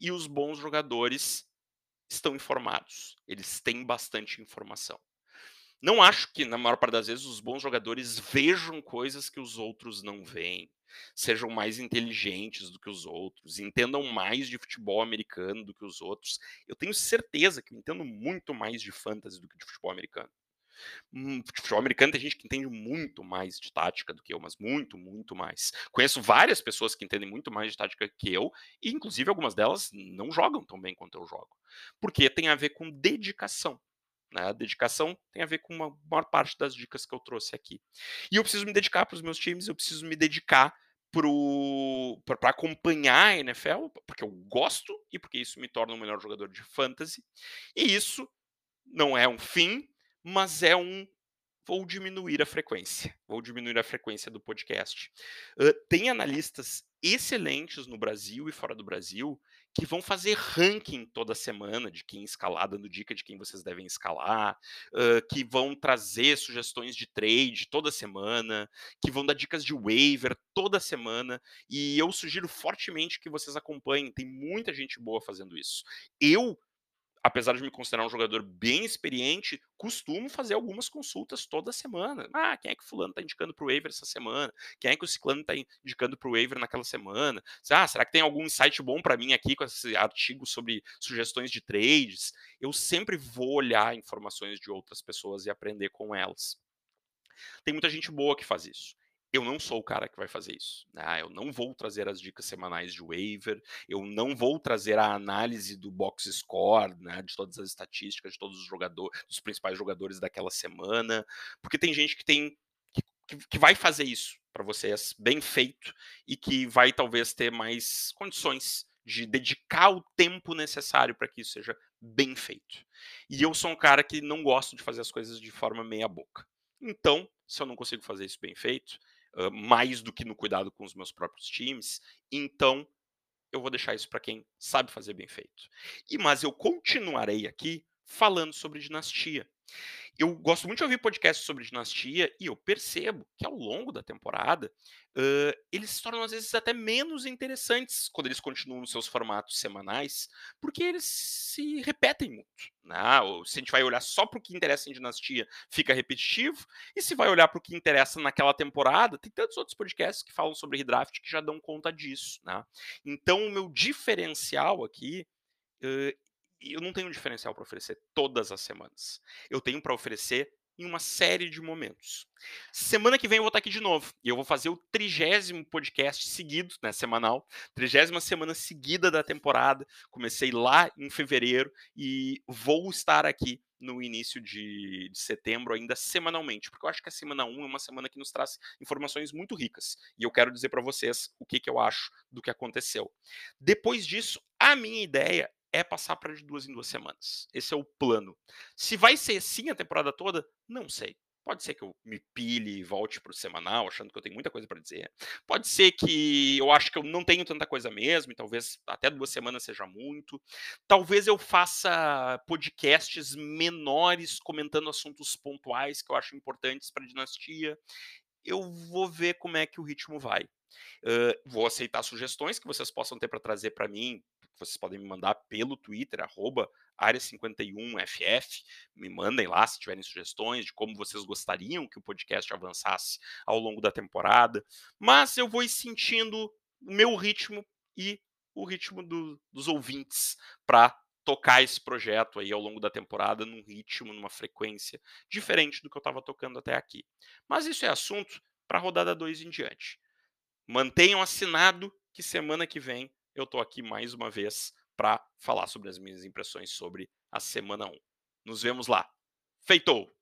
[SPEAKER 1] e os bons jogadores estão informados. Eles têm bastante informação. Não acho que, na maior parte das vezes, os bons jogadores vejam coisas que os outros não veem, sejam mais inteligentes do que os outros, entendam mais de futebol americano do que os outros. Eu tenho certeza que eu entendo muito mais de fantasy do que de futebol americano. Hum, futebol americano tem gente que entende muito mais de tática do que eu, mas muito, muito mais. Conheço várias pessoas que entendem muito mais de tática que eu, e inclusive algumas delas não jogam tão bem quanto eu jogo. Porque tem a ver com dedicação. Né? A dedicação tem a ver com uma maior parte das dicas que eu trouxe aqui. E eu preciso me dedicar para os meus times, eu preciso me dedicar para acompanhar a NFL, porque eu gosto e porque isso me torna um melhor jogador de fantasy. E isso não é um fim, mas é um vou diminuir a frequência, vou diminuir a frequência do podcast. Uh, tem analistas excelentes no Brasil e fora do Brasil que vão fazer ranking toda semana de quem escalar, dando dica de quem vocês devem escalar, uh, que vão trazer sugestões de trade toda semana, que vão dar dicas de waiver toda semana, e eu sugiro fortemente que vocês acompanhem, tem muita gente boa fazendo isso. Eu apesar de me considerar um jogador bem experiente, costumo fazer algumas consultas toda semana. Ah, quem é que fulano está indicando para o waiver essa semana? Quem é que o ciclano está indicando para o waiver naquela semana? Ah, será que tem algum insight bom para mim aqui com esse artigo sobre sugestões de trades? Eu sempre vou olhar informações de outras pessoas e aprender com elas. Tem muita gente boa que faz isso eu não sou o cara que vai fazer isso. Né? Eu não vou trazer as dicas semanais de waiver, eu não vou trazer a análise do box score, né, de todas as estatísticas de todos os jogadores, dos principais jogadores daquela semana, porque tem gente que tem que, que vai fazer isso para vocês bem feito e que vai talvez ter mais condições de dedicar o tempo necessário para que isso seja bem feito. E eu sou um cara que não gosto de fazer as coisas de forma meia boca. Então, se eu não consigo fazer isso bem feito, mais do que no cuidado com os meus próprios times. Então, eu vou deixar isso para quem sabe fazer bem feito. E mas eu continuarei aqui falando sobre dinastia. Eu gosto muito de ouvir podcasts sobre dinastia e eu percebo que ao longo da temporada uh, eles se tornam às vezes até menos interessantes quando eles continuam nos seus formatos semanais, porque eles se repetem muito. Né? Se a gente vai olhar só para o que interessa em dinastia, fica repetitivo, e se vai olhar para o que interessa naquela temporada, tem tantos outros podcasts que falam sobre redraft que já dão conta disso. Né? Então, o meu diferencial aqui uh, eu não tenho um diferencial para oferecer todas as semanas. Eu tenho para oferecer em uma série de momentos. Semana que vem eu vou estar aqui de novo e eu vou fazer o trigésimo podcast seguido, né, semanal, trigésima semana seguida da temporada. Comecei lá em fevereiro e vou estar aqui no início de, de, setembro, ainda semanalmente, porque eu acho que a semana 1 é uma semana que nos traz informações muito ricas. E eu quero dizer para vocês o que, que eu acho do que aconteceu. Depois disso, a minha ideia é passar para de duas em duas semanas. Esse é o plano. Se vai ser assim a temporada toda, não sei. Pode ser que eu me pile e volte para o semanal, achando que eu tenho muita coisa para dizer. Pode ser que eu acho que eu não tenho tanta coisa mesmo, e talvez até duas semanas seja muito. Talvez eu faça podcasts menores comentando assuntos pontuais que eu acho importantes para a dinastia. Eu vou ver como é que o ritmo vai. Uh, vou aceitar sugestões que vocês possam ter para trazer para mim vocês podem me mandar pelo Twitter, arroba área51ff. Me mandem lá se tiverem sugestões de como vocês gostariam que o podcast avançasse ao longo da temporada. Mas eu vou sentindo o meu ritmo e o ritmo do, dos ouvintes para tocar esse projeto aí ao longo da temporada num ritmo, numa frequência diferente do que eu estava tocando até aqui. Mas isso é assunto para a rodada 2 em diante. Mantenham assinado que semana que vem eu estou aqui mais uma vez para falar sobre as minhas impressões sobre a semana 1. Nos vemos lá. Feitou.